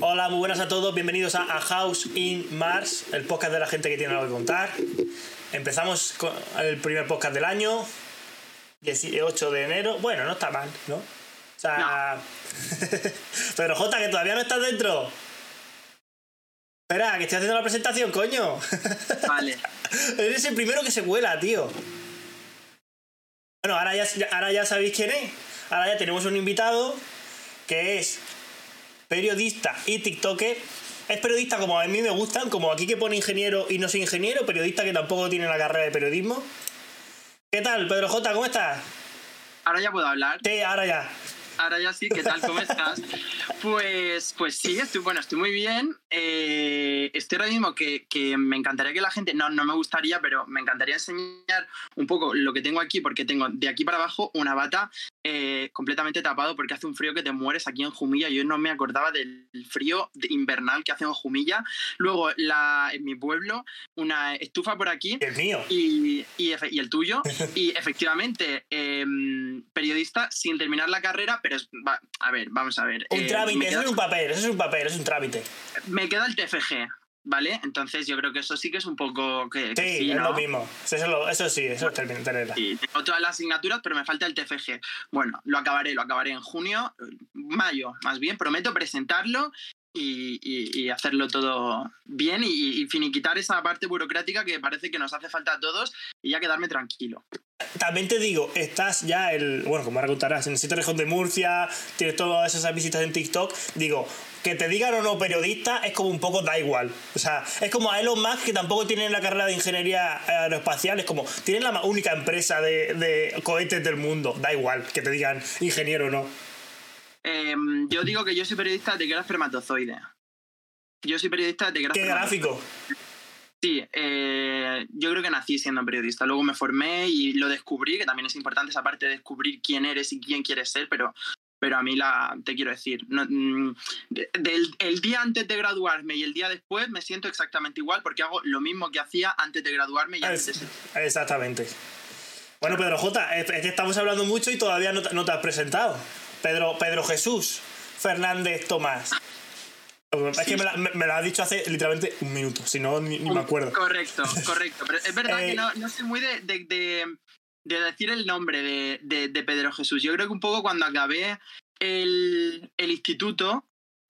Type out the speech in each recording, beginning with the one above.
Hola, muy buenas a todos, bienvenidos a, a House in Mars, el podcast de la gente que tiene algo que contar. Empezamos con el primer podcast del año, 18 de enero. Bueno, no está mal, ¿no? O sea. Pero Jota, que todavía no estás dentro. Espera, que estoy haciendo la presentación, coño. Vale. Eres el primero que se cuela, tío. Bueno, ahora ya, ahora ya sabéis quién es. Ahora ya tenemos un invitado que es periodista y tiktoker. Es periodista como a mí me gustan, como aquí que pone ingeniero y no soy ingeniero, periodista que tampoco tiene la carrera de periodismo. ¿Qué tal, Pedro J? ¿Cómo estás? Ahora ya puedo hablar. Sí, ahora ya. Ahora ya sí, ¿qué tal? ¿Cómo estás? Pues, pues sí, estoy, bueno, estoy muy bien. Eh, estoy ahora mismo que, que, me encantaría que la gente, no, no me gustaría, pero me encantaría enseñar un poco lo que tengo aquí, porque tengo de aquí para abajo una bata eh, completamente tapado porque hace un frío que te mueres aquí en Jumilla. Yo no me acordaba del frío invernal que hace en Jumilla. Luego, la, en mi pueblo, una estufa por aquí. El mío. Y, y, y el tuyo. y efectivamente, eh, periodista sin terminar la carrera, pero es, va, a ver, vamos a ver. Un trámite, eso es un papel, eso es un papel, es un trámite. Me queda el TFG. ¿Vale? Entonces yo creo que eso sí que es un poco... Que, sí, que sí es ¿no? lo mismo. Eso, eso sí, eso es tenerla. Sí, tengo todas las asignaturas, pero me falta el TFG. Bueno, lo acabaré, lo acabaré en junio, mayo, más bien. Prometo presentarlo y, y, y, hacerlo todo bien y, y, finiquitar esa parte burocrática que parece que nos hace falta a todos y ya quedarme tranquilo. También te digo, estás ya, el, bueno, como ahora contarás, en el sitio región de Murcia, tienes todas esas visitas en TikTok, digo, que te digan o no periodista es como un poco da igual. O sea, es como a Elon Musk que tampoco tiene la carrera de ingeniería aeroespacial, es como, tienen la única empresa de, de cohetes del mundo, da igual que te digan ingeniero o no. Eh, yo digo que yo soy periodista de que era espermatozoide. Yo soy periodista de que era ¿Qué gráfico? Sí, eh, yo creo que nací siendo periodista. Luego me formé y lo descubrí, que también es importante esa parte de descubrir quién eres y quién quieres ser, pero, pero a mí la, te quiero decir, no, de, del, el día antes de graduarme y el día después me siento exactamente igual porque hago lo mismo que hacía antes de graduarme y antes es, Exactamente. Bueno, Pedro J, es que estamos hablando mucho y todavía no te, no te has presentado. Pedro, Pedro Jesús Fernández Tomás. Es que me, la, me, me lo has dicho hace literalmente un minuto, si no, ni, ni me acuerdo. Correcto, correcto. Pero es verdad eh, que no, no soy muy de, de, de, de, decir el nombre de, de, Pedro Jesús. Yo creo que un poco cuando acabé el, el instituto,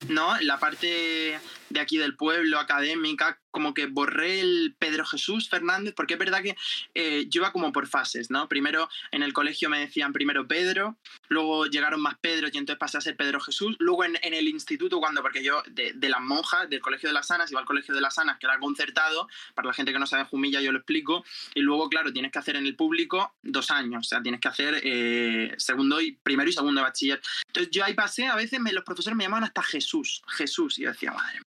¿no? La parte de aquí del pueblo, académica, como que borré el Pedro Jesús Fernández, porque es verdad que eh, yo iba como por fases, ¿no? Primero en el colegio me decían primero Pedro, luego llegaron más Pedro y entonces pasé a ser Pedro Jesús, luego en, en el instituto cuando, porque yo de, de, las monjas, del colegio de las Sanas, iba al colegio de las Sanas, que era concertado, para la gente que no sabe Jumilla yo lo explico, y luego, claro, tienes que hacer en el público dos años, o sea, tienes que hacer eh, segundo y primero y segundo de bachiller. Entonces yo ahí pasé, a veces me, los profesores me llamaban hasta Jesús, Jesús, y yo decía, madre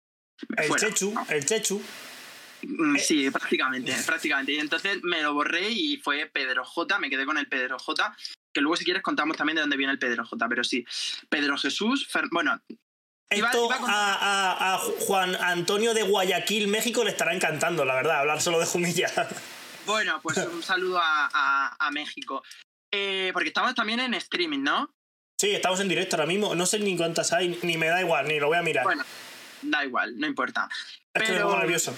el fuera. Chechu, el Chechu. Sí, prácticamente, prácticamente. Y entonces me lo borré y fue Pedro J, me quedé con el Pedro J, que luego si quieres contamos también de dónde viene el Pedro J, pero sí, Pedro Jesús, Fer... bueno... Iba, Esto iba con... a, a, a, Juan Antonio de Guayaquil, México, le estará encantando, la verdad, hablar solo de Jumilla. Bueno, pues un saludo a, a México. Eh, porque estamos también en streaming, ¿no? Sí, estamos en directo ahora mismo. No sé ni cuántas hay, ni me da igual, ni lo voy a mirar. Bueno, da igual, no importa. Es que me pongo nervioso.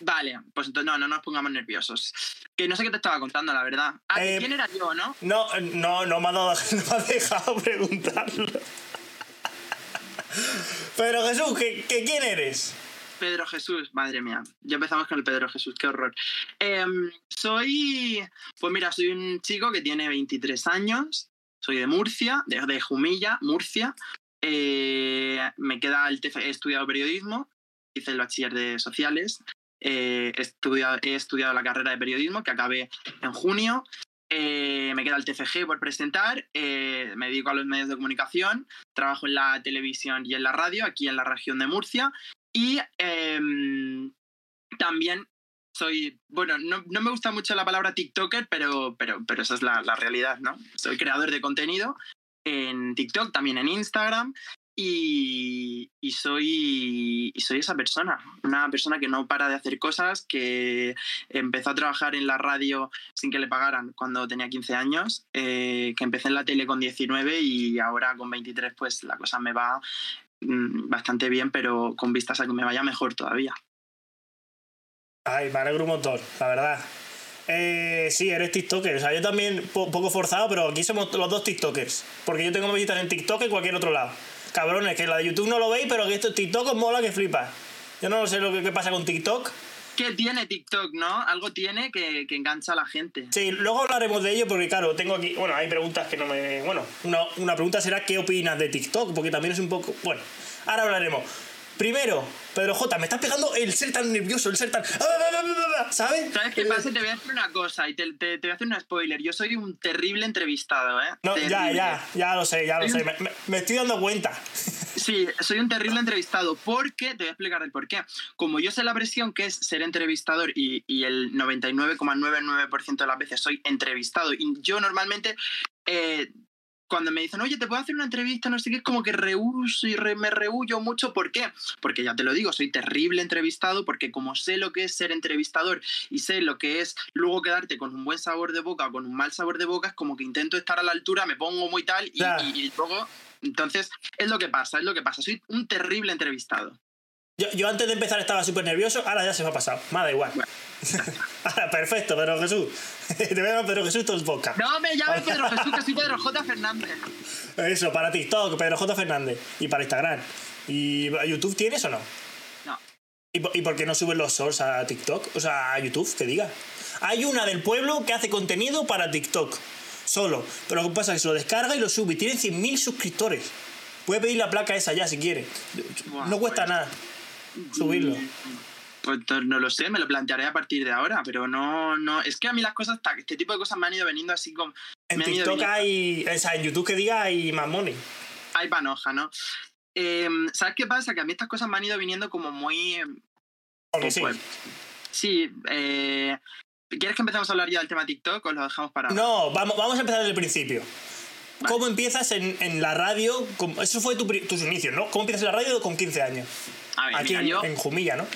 Vale, pues entonces no, no nos pongamos nerviosos. Que no sé qué te estaba contando, la verdad. Ah, eh, ¿quién era yo, no? No, no, no me ha, dado, no me ha dejado preguntarlo. Pero Jesús, ¿qué, qué, quién eres? Pedro Jesús, madre mía. Ya empezamos con el Pedro Jesús, qué horror. Eh, soy, pues mira, soy un chico que tiene 23 años, soy de Murcia, de, de Jumilla, Murcia. Eh, me queda el he estudiado periodismo, hice el bachiller de sociales, eh, he, estudiado, la carrera de periodismo que acabé en junio. Eh, me queda el TFG por presentar, me dedico a los medios de comunicación, trabajo en la televisión y en la radio aquí en la región de Murcia y em, también soy, bueno, no, no, me gusta mucho la palabra TikToker, pero, pero, pero esa es la, la realidad, ¿no? Soy creador de contenido en TikTok, también en Instagram. Y, soy, soy esa persona, una persona que no para de hacer cosas, que empezó a trabajar en la radio sin que le pagaran cuando tenía 15 años, eh, que empecé en la tele con 19 y ahora con 23 pues la cosa me va mm, bastante bien, pero con vistas a que me vaya mejor todavía. Ay, me alegro un montón, la verdad. Eh, sí, eres TikToker. O sea, yo también, po- poco forzado, pero aquí somos los dos TikTokers. Porque yo tengo más visitas en TikTok que en cualquier otro lado. Cabrones, que la de YouTube no lo veis, pero que esto TikTok os mola que flipas. Yo no sé lo que, pasa con TikTok. ¿Qué tiene TikTok, no? Algo tiene que, que engancha a la gente. Sí, luego hablaremos de ello porque, claro, tengo aquí. Bueno, hay preguntas que no me. Bueno, una, una pregunta será: ¿qué opinas de TikTok? Porque también es un poco. Bueno, ahora hablaremos. Primero, Pedro J, me estás pegando el ser tan nervioso, el ser tan. ¿Sabes? ¿Sabes qué pasa? Te voy a decir una cosa y te, te- te voy a hacer un spoiler. Yo soy un terrible entrevistado, ¿eh? No, ya, Terrible. ya, ya lo sé, ya lo sé. Me, me- me estoy dando cuenta. Sí, soy un terrible entrevistado porque, te voy a explicar el por qué. Como yo sé la presión que es ser entrevistador y, y el 99,99% de las veces soy entrevistado, y yo normalmente, eh, cuando me dicen, oye, te puedo hacer una entrevista, no sé qué, es como que rehuso y re- me rehuyo mucho. ¿Por qué? Porque ya te lo digo, soy terrible entrevistado, porque como sé lo que es ser entrevistador y sé lo que es luego quedarte con un buen sabor de boca o con un mal sabor de boca, es como que intento estar a la altura, me pongo muy tal y- y luego entonces, es lo que pasa, es lo que pasa. Soy un terrible entrevistado. Yo, yo antes de empezar estaba súper nervioso, ahora ya se me ha pasado. Me da igual. Bueno. ahora, perfecto, Pedro Jesús. Te voy a llamar Pedro Jesús todo el podcast. No me llames Pedro Jesús, que soy Pedro J. Fernández. Eso, para TikTok, Pedro J. Fernández. Y para Instagram. ¿Y YouTube tienes o no? No. ¿Y, por- y por qué no suben los shorts a TikTok? O sea, a YouTube, que diga. Hay una del pueblo que hace contenido para TikTok. Solo. Pero lo que pasa es que se lo descarga y lo sube. Y tiene 100.000 suscriptores. Puede pedir la placa esa ya si quiere. No cuesta pues. nada subirlo. Pues no lo sé, me lo plantearé a partir de ahora, pero no, no, es que a mí las cosas, este tipo de cosas me han ido veniendo así como, En me TikTok hay. O sea, en YouTube que diga hay más money. hay panoja, ¿no? Eh, ¿Sabes qué pasa? Que a mí estas cosas me han ido viniendo como muy... eh, Porque sí. pues, sí, eh, ¿quieres que empecemos a hablar ya del tema TikTok o lo dejamos para... ahora? No, vamos, vamos a empezar desde el principio. Vale. ¿Cómo empiezas en, en la radio? ¿Cómo- Eso fue tu tus inicios, ¿no? ¿Cómo empiezas en la radio con 15 años? A ver, Aquí mira, en, yo... en Jumilla, ¿no?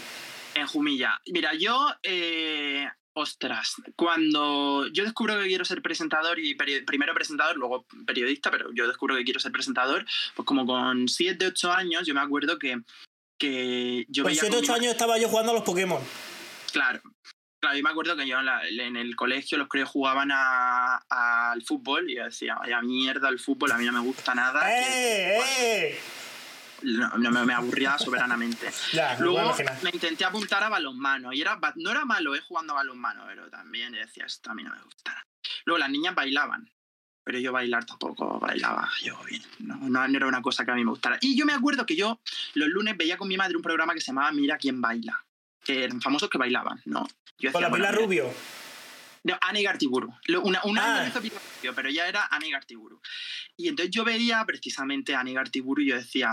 En Jumilla. Mira, yo, eh, ostras, cuando yo descubro que quiero ser presentador y primero presentador, luego periodista, pero yo descubro que quiero ser presentador, pues como con 7, 8 años, yo me acuerdo que, que yo Con veía 7 con mi 8 ma- años estaba yo jugando a los Pokémon. Claro. Claro, yo me acuerdo que yo en, la- en el colegio los críos jugaban a- al fútbol y yo decía, vaya mierda el fútbol, a mí no me gusta nada. ¡Eh, eh! No, no, me, aburría soberanamente. Ya, Luego me intenté apuntar a balonmano y era, no era malo eh, jugando a balonmano, pero también decía, esto a mí no me gusta. Luego las niñas bailaban, pero yo bailar tampoco bailaba yo bien, no, no, no era una cosa que a mí me gustara. Y yo me acuerdo que yo los lunes veía con mi madre un programa que se llamaba Mira quién baila, que eran famosos que bailaban, ¿no? Yo Con la decía, pila bueno, rubio. no, Ani Gartiburu. Lo- Una, un Ah. hizo Pilar Rubio, pero ya era Ani Gartiburu. Y entonces yo veía precisamente a Ani Gartiburu y yo decía,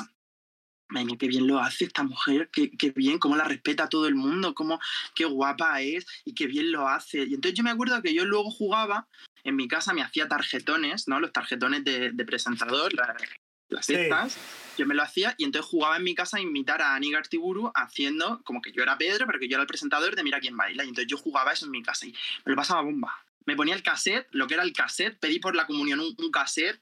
venga, qué bien lo hace esta mujer, qué, qué bien, cómo la respeta a todo el mundo, cómo, qué guapa es y qué bien lo hace. Y entonces yo me acuerdo que yo luego jugaba, en mi casa me hacía tarjetones, ¿no? Los tarjetones de, de presentador, la- las Sí. estas. Yo me lo hacía y entonces jugaba en mi casa a imitar a Ani Gartiburu haciendo como que yo era Pedro, pero que yo era el presentador de Mira quién baila. Y entonces yo jugaba eso en mi casa y me lo pasaba bomba. Me ponía el cassette, lo que era el cassette, pedí por la comunión un, un cassette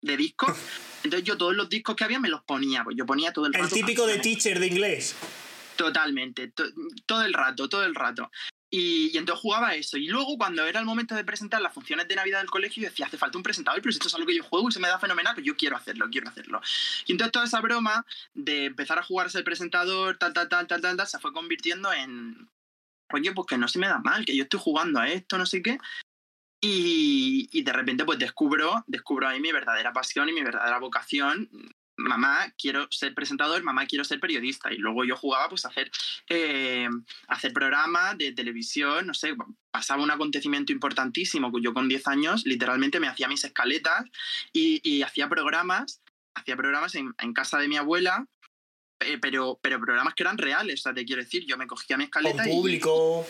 de discos. Entonces yo todos los discos que había me los ponía, pues yo ponía todo el El rato. típico de teacher de inglés. Totalmente, to- todo el rato, todo el rato. Y, y entonces jugaba eso. Y luego, cuando era el momento de presentar las funciones de Navidad del colegio, yo decía, hace falta un presentador, pero si esto es algo que yo juego y se me da fenomenal, pues yo quiero hacerlo, quiero hacerlo. Y entonces toda esa broma de empezar a jugar a ser presentador, tal, tal, tal, tal, tal, tal, se fue convirtiendo en, oye, pues que no se me da mal, que yo estoy jugando a esto, no sé qué. Y, y de repente pues descubro, descubro ahí mi verdadera pasión y mi verdadera vocación. Mamá, quiero ser presentador, mamá, quiero ser periodista. Y luego yo jugaba pues a hacer, eh, a hacer programas de televisión, no sé, pasaba un acontecimiento importantísimo, que yo con 10 años literalmente me hacía mis escaletas y, y hacía programas, hacía programas en, en casa de mi abuela, eh, pero, pero programas que eran reales, o sea, te quiero decir, yo me cogía mi Con escaleta y, público.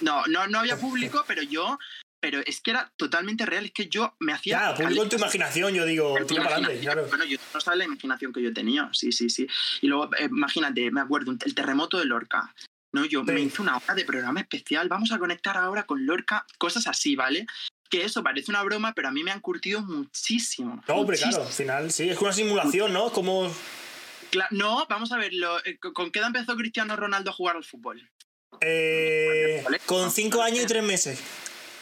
no, no, no había público, pero yo, pero es que era totalmente real, es que yo me hacía... Ya, público en tu imaginación, yo digo, tira para adelante, claro. Bueno, yo no sabes la imaginación que yo tenía, sí, sí, sí. Y luego, eh, imagínate, me acuerdo, el terremoto de Lorca. ¿no? Yo Sí. me hice una hora de programa especial, vamos a conectar ahora con Lorca, cosas así, ¿vale? Que eso parece una broma, pero a mí me han curtido muchísimo. No, hombre, muchísimo. claro, al final sí, es una simulación, ¿no? Es como. No, vamos a verlo. eh, ¿Con qué edad empezó Cristiano Ronaldo a jugar al fútbol? Eh, con cinco años y tres meses.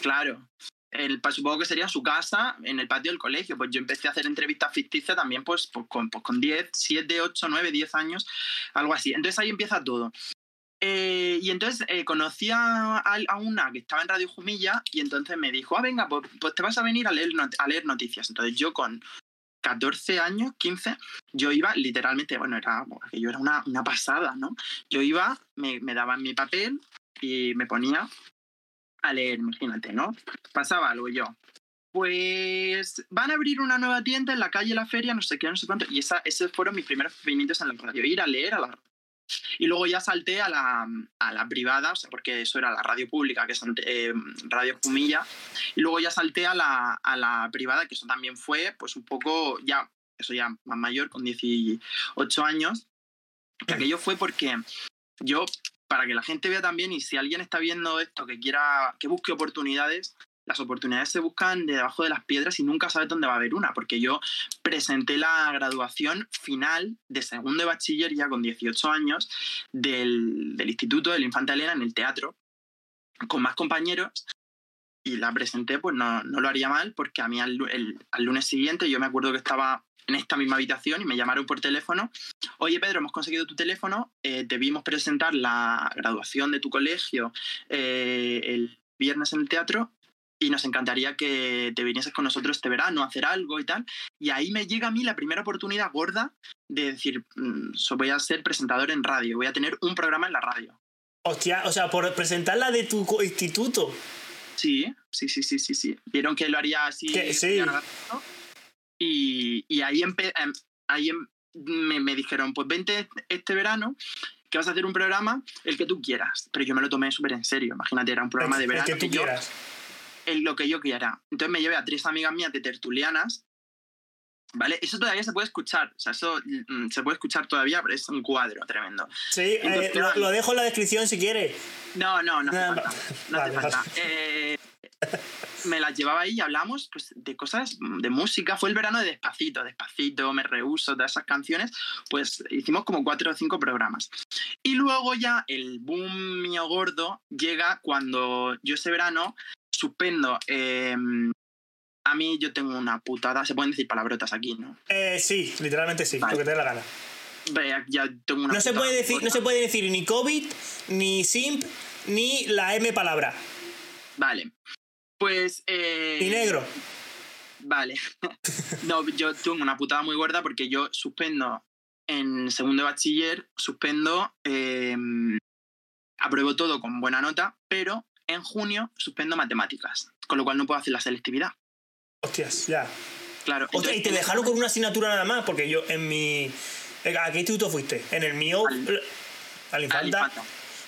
Claro. El, pues, supongo que sería su casa en el patio del colegio. Pues yo empecé a hacer entrevistas ficticias también pues, pues, con, pues, con 10, 7, 8, 9, 10 años, algo así. Entonces ahí empieza todo. Eh, y entonces eh, conocí a, a una que estaba en Radio Jumilla y entonces me dijo, ah, venga, pues, pues te vas a venir a leer, noticias. Entonces yo con 14 años, 15, yo iba literalmente, bueno, era, aquello era una, una pasada, ¿no? Yo iba, me, me daban mi papel y me ponía a leer, imagínate, ¿no? Pasaba algo yo. Pues van a abrir una nueva tienda en la calle La Feria, no sé qué, no sé cuánto. Y esa, esos fueron mis primeros pinitos en la radio. Ir a leer a la y luego ya salté a la, a la privada, o sea, porque eso era la radio pública, que es eh, Radio Jumilla. Y luego ya salté a la, a la privada, que eso también fue, pues un poco ya, eso ya más mayor, con 18 años. Que aquello fue porque yo, para que la gente vea también, y si alguien está viendo esto, que quiera, que busque oportunidades, las oportunidades se buscan de debajo de las piedras y nunca sabes dónde va a haber una, porque yo presenté la graduación final de segundo de bachiller ya con 18 años del, del Instituto de la Infanta Elena en el teatro, con más compañeros, y la presenté, pues no, no lo haría mal, porque a mí el- al lunes siguiente yo me acuerdo que estaba en esta misma habitación y me llamaron por teléfono, oye Pedro, hemos conseguido tu teléfono, eh, te vimos presentar la graduación de tu colegio eh, el viernes en el teatro y nos encantaría que te vinieses con nosotros este verano a hacer algo y tal. Y ahí me llega a mí la primera oportunidad gorda de decir, mm, so voy a ser presentador en radio, voy a tener un programa en la radio. Hostia, o sea, por presentarla de tu instituto. Sí, sí, sí, sí, sí, sí. Vieron que lo haría así. Sí. Y, y ahí, empe- em, ahí em- me, me dijeron, pues vente este verano, que vas a hacer un programa, el que tú quieras. Pero yo me lo tomé súper en serio. Imagínate, era un programa de el verano. que tú quieras. el- lo que yo quiera. Entonces me llevé a tres amigas mías de tertulianas. ¿Vale? Eso todavía se puede escuchar. O sea, eso mm, se puede escuchar todavía, pero es un cuadro tremendo. Sí, eh, lo, lo dejo en la descripción si quieres. No, no, no hace Nah, falta. No hace vale, falta. Eh, me las llevaba ahí y hablamos pues, de cosas de música. Fue el verano de Despacito, Despacito, Me Rehuso, todas esas canciones. Pues hicimos como cuatro o cinco programas. Y luego ya el boom mío gordo llega cuando yo ese verano suspendo. eh, a mí yo tengo una putada, se pueden decir palabrotas aquí, ¿no? Eh, sí, literalmente sí, Vale. lo que te dé la gana. Ve, Ya tengo una No se, puede decir, no se puede decir ni COVID, ni simp, ni la M palabra. Vale. Pues... eh, Ni negro. Vale. no, yo tengo una putada muy gorda porque yo suspendo en segundo de bachiller, suspendo, eh, apruebo todo con buena nota, pero en junio suspendo matemáticas, con lo cual no puedo hacer la selectividad. Hostias, ya. Claro. Hostia, y te dejaron con una asignatura nada más, porque yo en mi. ¿A qué instituto fuiste? En el mío. Al- Al al Infanta.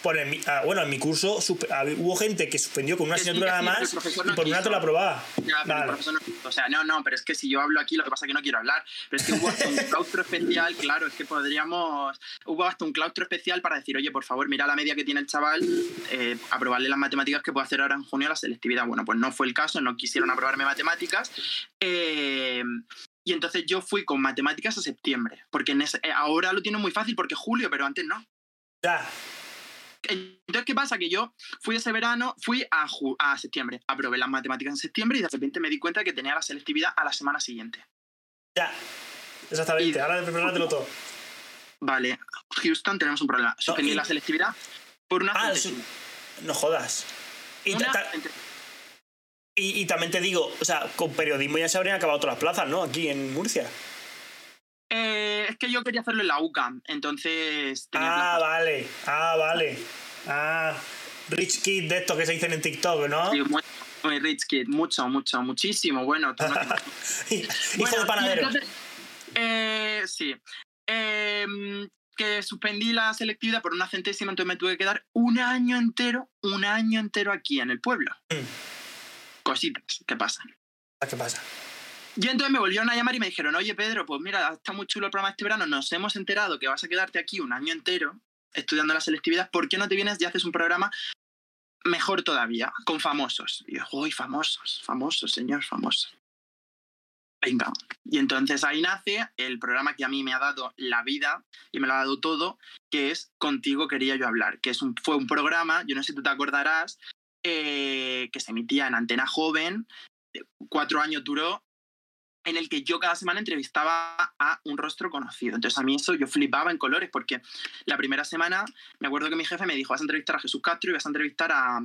Por el mi- ah, bueno, en mi curso hab- hubo gente que suspendió con una asignatura nada más y no por una quiso. te la aprobaba. Ya, pero el Vale. profesor no- o sea, no, no, pero es que si yo hablo aquí, lo que pasa es que no quiero hablar. Pero es que hubo hasta un claustro especial, claro, es que podríamos. Hubo hasta un claustro especial para decir, oye, por favor, mira la media que tiene el chaval, eh, aprobarle las matemáticas que puede hacer ahora en junio la selectividad. Bueno, pues no fue el caso, no quisieron aprobarme matemáticas. eh, y entonces yo fui con matemáticas a septiembre, porque en ese- eh, ahora lo tiene muy fácil porque julio, pero antes no. Ya. Entonces, ¿qué pasa? Que yo fui ese verano, fui a, a septiembre, aprobé las matemáticas en septiembre y de repente me di cuenta de que tenía la selectividad a la semana siguiente. Ya. Exactamente. Y- Ahora prepárátelo todo. Vale, Houston, tenemos un problema. Suspendí y- la selectividad por una Ah, centésima. No jodas. Y, Una ta- ta- cente- y, y también te digo, o sea, con periodismo ya se habrían acabado todas las plazas, ¿no? Aquí en Murcia. Eh, es que yo quería hacerlo en la UCAM, entonces Ah, vale. Ah, vale. Ah. Rich kid de estos que se dicen en TikTok, ¿no? Sí, muy, muy rich kid, mucho, mucho, muchísimo. Bueno, tú no- Hijo Bueno, de panadero. entonces, eh, sí. Em, que suspendí la selectividad por una centésima, entonces me tuve que quedar un año entero, un año entero aquí en el pueblo. Mm. Cositas que pasan. Ah, ¿Qué pasa? Y entonces me volvieron a llamar y me dijeron, oye Pedro, pues mira, está muy chulo el programa este verano, nos hemos enterado que vas a quedarte aquí un año entero estudiando la selectividad, ¿por qué no te vienes y haces un programa mejor todavía, con famosos? Y yo, uy, famosos, famosos, señor, famosos. venga. Y entonces ahí nace el programa que a mí me ha dado la vida y me lo ha dado todo, que es Contigo quería yo hablar, que es un, fue un programa, yo no sé si tú te acordarás, eh, que se emitía en Antena Joven, eh, cuatro años duró, en el que yo cada semana entrevistaba a un rostro conocido. Entonces a mí eso yo flipaba en colores, porque la primera semana me acuerdo que mi jefe me dijo, vas a entrevistar a Jesús Castro y vas a entrevistar a,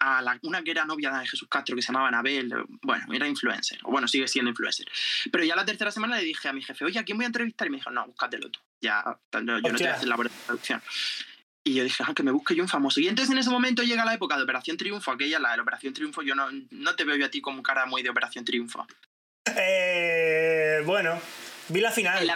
a la, una que era novia de Jesús Castro que se llamaba Anabel, bueno, era influencer, o bueno, sigue siendo influencer. Pero ya la tercera semana le dije a mi jefe, oye, ¿a quién voy a entrevistar? Y me dijo, no, búscatelo tú, ya, yo no te voy a hacer la producción. Y yo dije, ah, que me busque yo un famoso. Y entonces en ese momento llega la época de Operación Triunfo, aquella, la de Operación Triunfo, yo no, no te veo yo a ti como cara muy de Operación Triunfo. Eh, bueno, vi la final.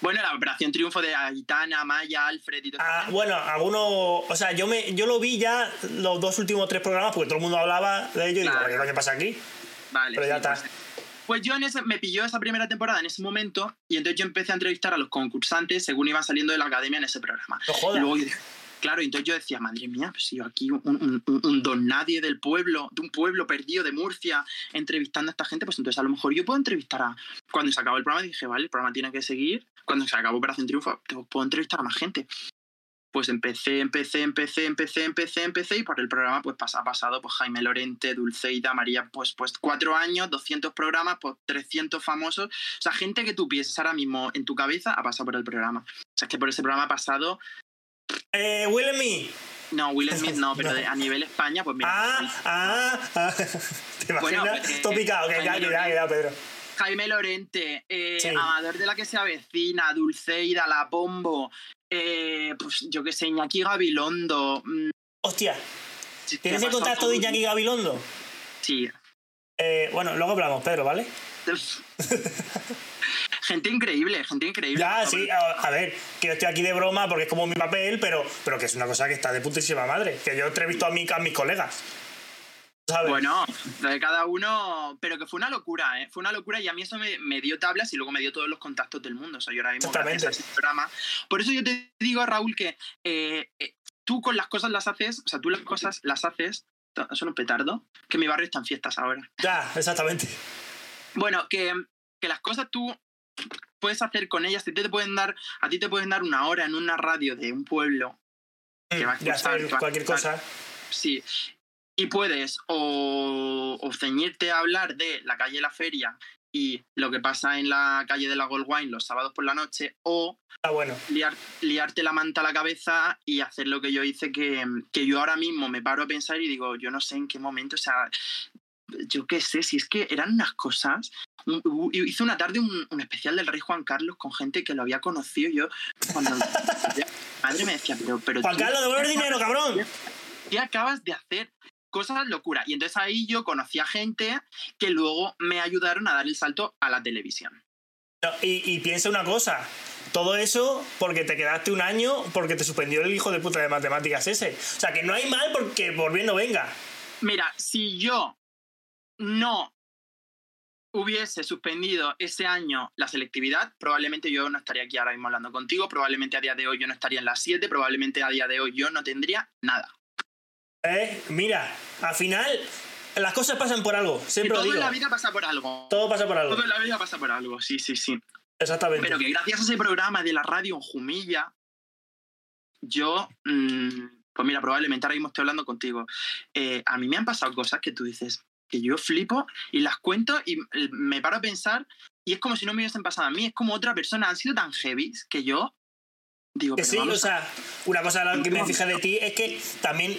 bueno, la Operación Triunfo de Aitana, Maya, Alfred y todo ah, Bueno, algunos. O sea, yo, me, yo lo vi ya los dos últimos tres programas porque todo el mundo hablaba de ello y digo, ¿qué coño pasa aquí? Vale. Pero ya está. Pues, pues, yo en ese, me pilló esa primera temporada en ese momento y entonces yo empecé a entrevistar a los concursantes según iban saliendo de la academia en ese programa. No y luego Claro, entonces yo decía, madre mía, pues yo aquí un, don nadie del pueblo, de un pueblo perdido de Murcia, entrevistando a esta gente, pues entonces a lo mejor yo puedo entrevistar a... Cuando se acabó el programa dije, vale, el programa tiene que seguir. Cuando se acabó Operación Triunfo, puedo entrevistar a más gente. Pues empecé, empecé, empecé, empecé, empecé, empecé y por el programa pues ha pasado pues Jaime Lorente, Dulceida, María, pues, pues cuatro años, 200 programas, pues 300 famosos. O sea, gente que tú piensas ahora mismo en tu cabeza ha pasado por el programa. O sea, es que por ese programa ha pasado eh, Will Smith. No, Will Smith no, pero a nivel España, pues mira. Ah, ah, ah. ¿Te imaginas? Bueno, pues, Topicado, que ya, ya, Pedro. Jaime Lorente, eh, Amador de la que se avecina, Dulceida, La Pombo, eh, pues yo qué sé, Iñaki Gabilondo. Mm. Hostia, ¿tienes el contacto de Iñaki Gabilondo? Sí. Eh, bueno, luego hablamos, Pedro, ¿vale? gente increíble, gente increíble. Ya, sí, a, ver, que yo estoy aquí de broma porque es como mi papel, pero, pero que es una cosa que está de putísima madre. Que yo entrevisto a, mí, a mis colegas. ¿sabes? Bueno, de cada uno, pero que fue una locura, ¿eh? Fue una locura y a mí eso me, dio tablas y luego me dio todos los contactos del mundo. O sea, yo ahora mismo gracias a programa. Por eso yo te digo, Raúl, que eh, eh, tú con las cosas las haces, o sea, tú las cosas las haces, son un petardo, que mi barrio está en fiestas ahora. Ya, exactamente. Bueno, que, que las cosas tú puedes hacer con ellas, te, te pueden dar, a ti te pueden dar una hora en una radio de un pueblo que va a escuchar, cualquier cosa. Sí. Y puedes o, o, ceñirte a hablar de la calle La Feria y lo que pasa en la calle de la Goldwine los sábados por la noche, o ah, bueno. liarte la manta a la cabeza y hacer lo que yo hice, que, que yo ahora mismo me paro a pensar y digo, yo no sé en qué momento, o sea, yo qué sé, si es que eran unas cosas. Hice una tarde un, especial del rey Juan Carlos con gente que lo había conocido. Yo, cuando madre me decía, pero. pero Juan Carlos, devuelve dinero, cabrón. ¿Qué acabas de hacer? Cosas locura. Y entonces ahí yo conocí a gente que luego me ayudaron a dar el salto a la televisión. Y, y piensa una cosa, todo eso porque te quedaste un año porque te suspendió el hijo de puta de matemáticas ese. O sea, que no hay mal porque volviendo venga. Mira, si yo no hubiese suspendido ese año la selectividad, probablemente yo no estaría aquí ahora mismo hablando contigo, probablemente a día de hoy yo no estaría en las 7, probablemente a día de hoy yo no tendría nada. Eh, mira, al final las cosas pasan por algo, siempre todo lo digo. en la vida pasa por algo. Todo pasa por algo. Todo en la vida pasa por algo, sí, sí, sí. Exactamente. Pero que gracias a ese programa de la radio en Jumilla, yo, mm, pues mira, probablemente ahora mismo estoy hablando contigo. Eh, a mí me han pasado cosas que tú dices, que yo flipo y las cuento y me paro a pensar y es como si no me hubiesen pasado a mí, es como otra persona, han sido tan heavy que yo digo... Que sí, o sea, una cosa que me fija de ti es que también,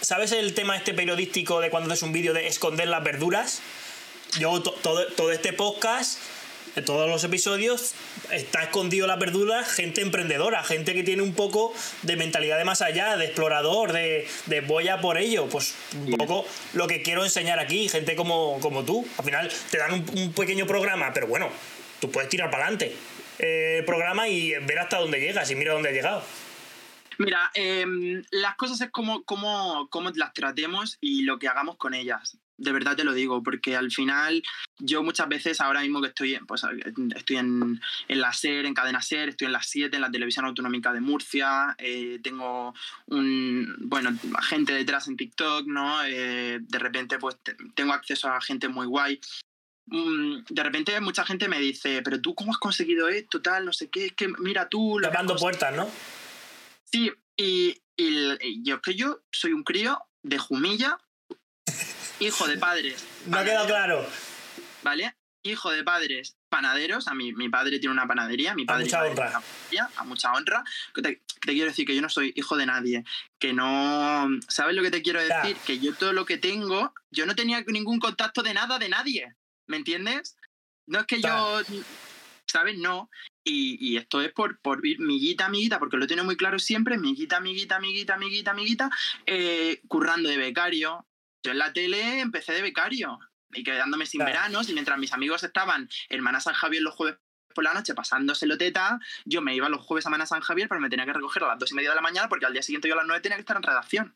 ¿sabes el tema este periodístico de cuando haces un vídeo de esconder las verduras? Yo todo, todo este podcast en todos los episodios está escondido la verdura gente emprendedora, gente que tiene un poco de mentalidad de más allá, de explorador, de, de voy a por ello. Pues un poco lo que quiero enseñar aquí, gente como, como tú. Al final te dan un, pequeño programa, pero bueno, tú puedes tirar para adelante eh, el programa y ver hasta dónde llegas y mira dónde has llegado. Mira, em, las cosas es como, como, como las tratemos y lo que hagamos con ellas de verdad te lo digo, porque al final yo muchas veces, ahora mismo que estoy, pues, estoy en, en la SER, en Cadena SER, estoy en la 7, en la Televisión Autonómica de Murcia, eh, tengo un, bueno, gente detrás en TikTok, ¿no? Eh, de repente pues tengo acceso a gente muy guay. mm, de repente mucha gente me dice, pero tú cómo has conseguido esto, tal, no sé qué, es que mira tú... Lo que has Tapando cons-". puertas, ¿no? Sí, y, y y yo que yo soy un crío de Jumilla, hijo de padres. No ha quedado claro. ¿Vale? Hijo de padres panaderos. A mi, mi padre tiene una panadería. Mi A padre y mucha honra. panadería, a mucha honra. Que te, que te quiero decir que yo no soy hijo de nadie. Que no. ¿Sabes lo que te quiero Ya. decir? Que yo todo lo que tengo. Yo no tenía ningún contacto de nada de nadie. ¿Me entiendes? No es que yo. ¿Sabes? No. Y, y esto es por, por ir miguita, amiguita, porque lo tiene muy claro siempre, miguita, amiguita, amiguita, amiguita, amiguita, eh, currando de becario. Yo en la tele empecé de becario y quedándome sin Claro. veranos y mientras mis amigos estaban en Mana San Javier los jueves por la noche pasándoselo teta, yo me iba los jueves a Mana San Javier, pero me tenía que recoger a las dos y media de la mañana porque al día siguiente yo a las nueve tenía que estar en redacción.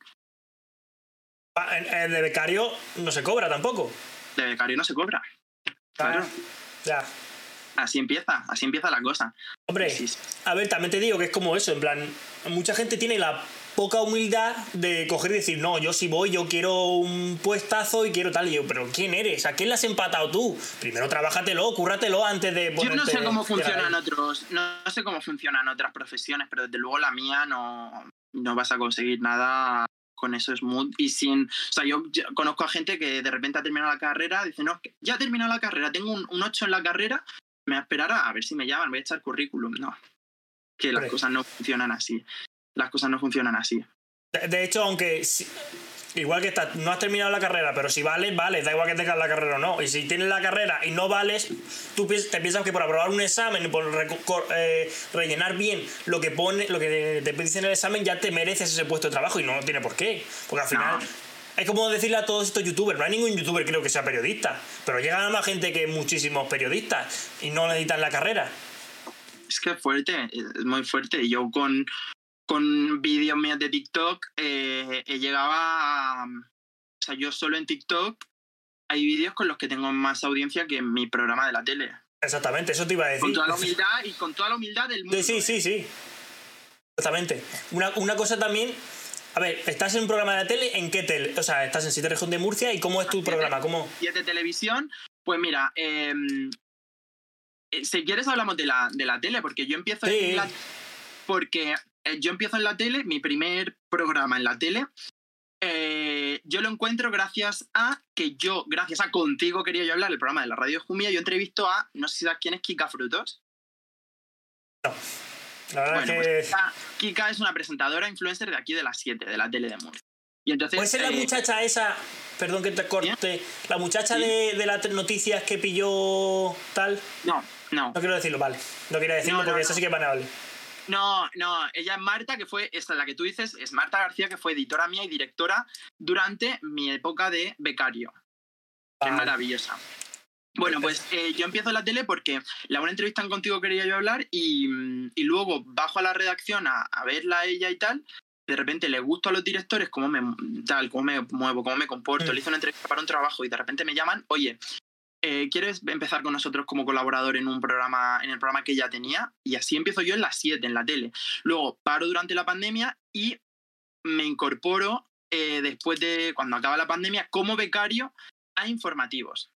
De becario no se cobra tampoco. De becario no se cobra. Claro. Ya. Así empieza, así empieza la cosa. Hombre, sí. a ver, también te digo que es como eso, en plan, mucha gente tiene la poca humildad de coger y decir, no, yo si voy, yo quiero un puestazo y quiero tal. Y yo, pero ¿quién eres? ¿A quién le has empatado tú? Primero trabájatelo, cúrratelo antes de Yo no sé cómo funcionan otros, no, no sé cómo funcionan otras profesiones, pero desde luego la mía no, no vas a conseguir nada con eso smooth y sin, o sea, yo, yo conozco a gente que de repente ha terminado la carrera, dice, no, ya he terminado la carrera, tengo un, un 8 en la carrera, me voy a esperar a, a ver si me llaman, voy a echar currículum, no, que las cosas no funcionan así, las cosas no funcionan así. De, de hecho, aunque si- igual que estás, no has terminado la carrera, pero si vales, vales, da igual que tengas la carrera o no. Y si tienes la carrera y no vales, tú te piensas que por aprobar un examen y por eh, rellenar bien lo que pone, lo que te dice en el examen, ya te mereces ese puesto de trabajo y no tiene por qué. Porque al final. No. Es como decirle a todos estos youtubers, no hay ningún youtuber creo que sea periodista, pero llegan más gente que muchísimos periodistas y no necesitan la carrera. Es que es fuerte, es muy fuerte. Yo con, con vídeos míos de TikTok eh, he llegado a... O sea, yo solo en TikTok hay vídeos con los que tengo más audiencia que en mi programa de la tele. Exactamente, eso te iba a decir. Con toda la humildad y con toda la humildad del mundo. Sí, sí, ¿eh? sí, sí. Exactamente. Una, una cosa también. A ver, ¿estás en un programa de tele? ¿En qué tele? O sea, estás en Siete Región de Murcia y ¿cómo es tu Siete. programa? ¿Cómo? De televisión, pues mira, eh, eh, si quieres hablamos de la, de la tele, porque yo empiezo Sí. en la... Porque eh, yo empiezo en la tele, mi primer programa en la tele, eh, yo lo encuentro gracias a que yo, gracias a Contigo Quería Yo Hablar, el programa de la radio Jumia, yo entrevisto a, no sé si sabes quién es Kika Frutos. La verdad Bueno, es pues que. Kika, Kika es una presentadora influencer de aquí de las 7, de la tele de Murcia. Y entonces, ¿Puede ser la eh, muchacha esa? Perdón que te corte. La muchacha Sí. de, de las noticias que pilló tal. No, no. No quiero decirlo, vale. No quería decirlo No, no, porque no. eso sí que es banable. No, no, ella es Marta, que fue, esta la que tú dices, es Marta García, que fue editora mía y directora durante mi época de becario. Es maravillosa. Bueno, pues eh, yo empiezo la tele porque la una entrevista en contigo quería yo hablar y, mm, y luego bajo a la redacción a, a verla a ella y tal. De repente le gusto a los directores cómo me tal, cómo me muevo, cómo me comporto. Mm. Le hice una entrevista para un trabajo y de repente me llaman, oye, eh, ¿quieres empezar con nosotros como colaborador en un programa, en el programa que ya tenía? Y así empiezo yo en las 7, en la tele. Luego paro durante la pandemia y me incorporo eh, después de cuando acaba la pandemia como becario a informativos.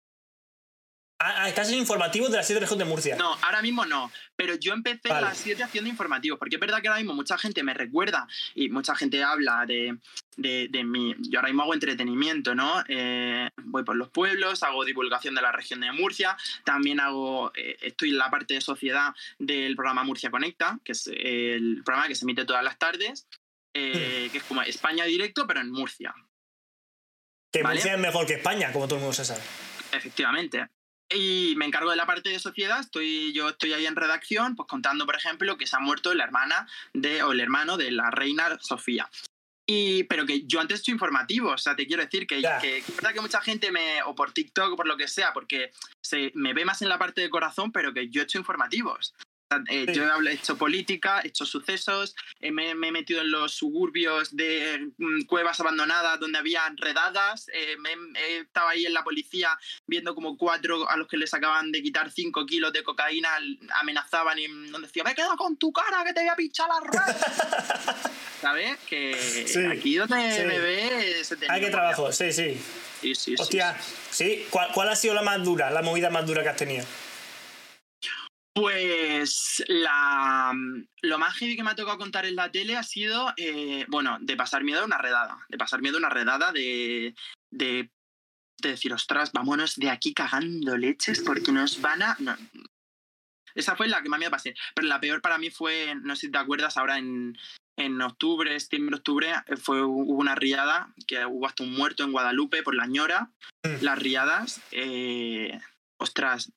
Ah, ah, estás en informativos de la Siete Región de Murcia. No, ahora mismo no. Pero yo empecé Vale. a las 7 haciendo informativos, porque es verdad que ahora mismo mucha gente me recuerda y mucha gente habla de, de, de mi... Yo ahora mismo hago entretenimiento, ¿no? Eh, voy por los pueblos, hago divulgación de la región de Murcia, también hago... eh, estoy en la parte de sociedad del programa Murcia Conecta, que es el programa que se emite todas las tardes, eh, que es como España directo, pero en Murcia. que vale. Murcia es mejor que España, como todo el mundo se sabe. Efectivamente. Y me encargo de la parte de sociedad, estoy, yo estoy ahí en redacción, pues contando, por ejemplo, que se ha muerto la hermana de, o el hermano de la reina Sofía. Y, pero que yo antes hecho informativo, o sea, te quiero decir que, Ya. que, que es verdad que mucha gente me, o por TikTok o por lo que sea, porque se, me ve más en la parte de corazón, pero que yo he hecho informativos. Eh, yo he hecho política, he hecho sucesos, eh, me, he metido en los suburbios de mm, cuevas abandonadas donde había redadas, eh, me, estaba ahí en la policía viendo como cuatro a los que les acaban de quitar cinco kilos de cocaína amenazaban y nos decían, me quedo con tu cara que te voy a pinchar la red. ¿Sabes? Que aquí donde me ves... Hay que trabajo, sí, sí. Sí, sí, Hostia, sí. ¿Cuál, ¿Cuál ha sido la más dura, la movida más dura que has tenido? Pues la, lo más heavy que me ha tocado contar en la tele ha sido, eh, bueno, de pasar miedo a una redada, de pasar miedo a una redada, de, de, decir, ostras, vámonos de aquí cagando leches porque nos van a... Esa fue la que más me pasé, pero la peor para mí fue, no sé si te acuerdas, ahora en, en octubre, septiembre, octubre, eh, fue, hubo una riada, que hubo hasta un muerto en Guadalupe por la ñora. Mm. Las riadas, eh, ostras,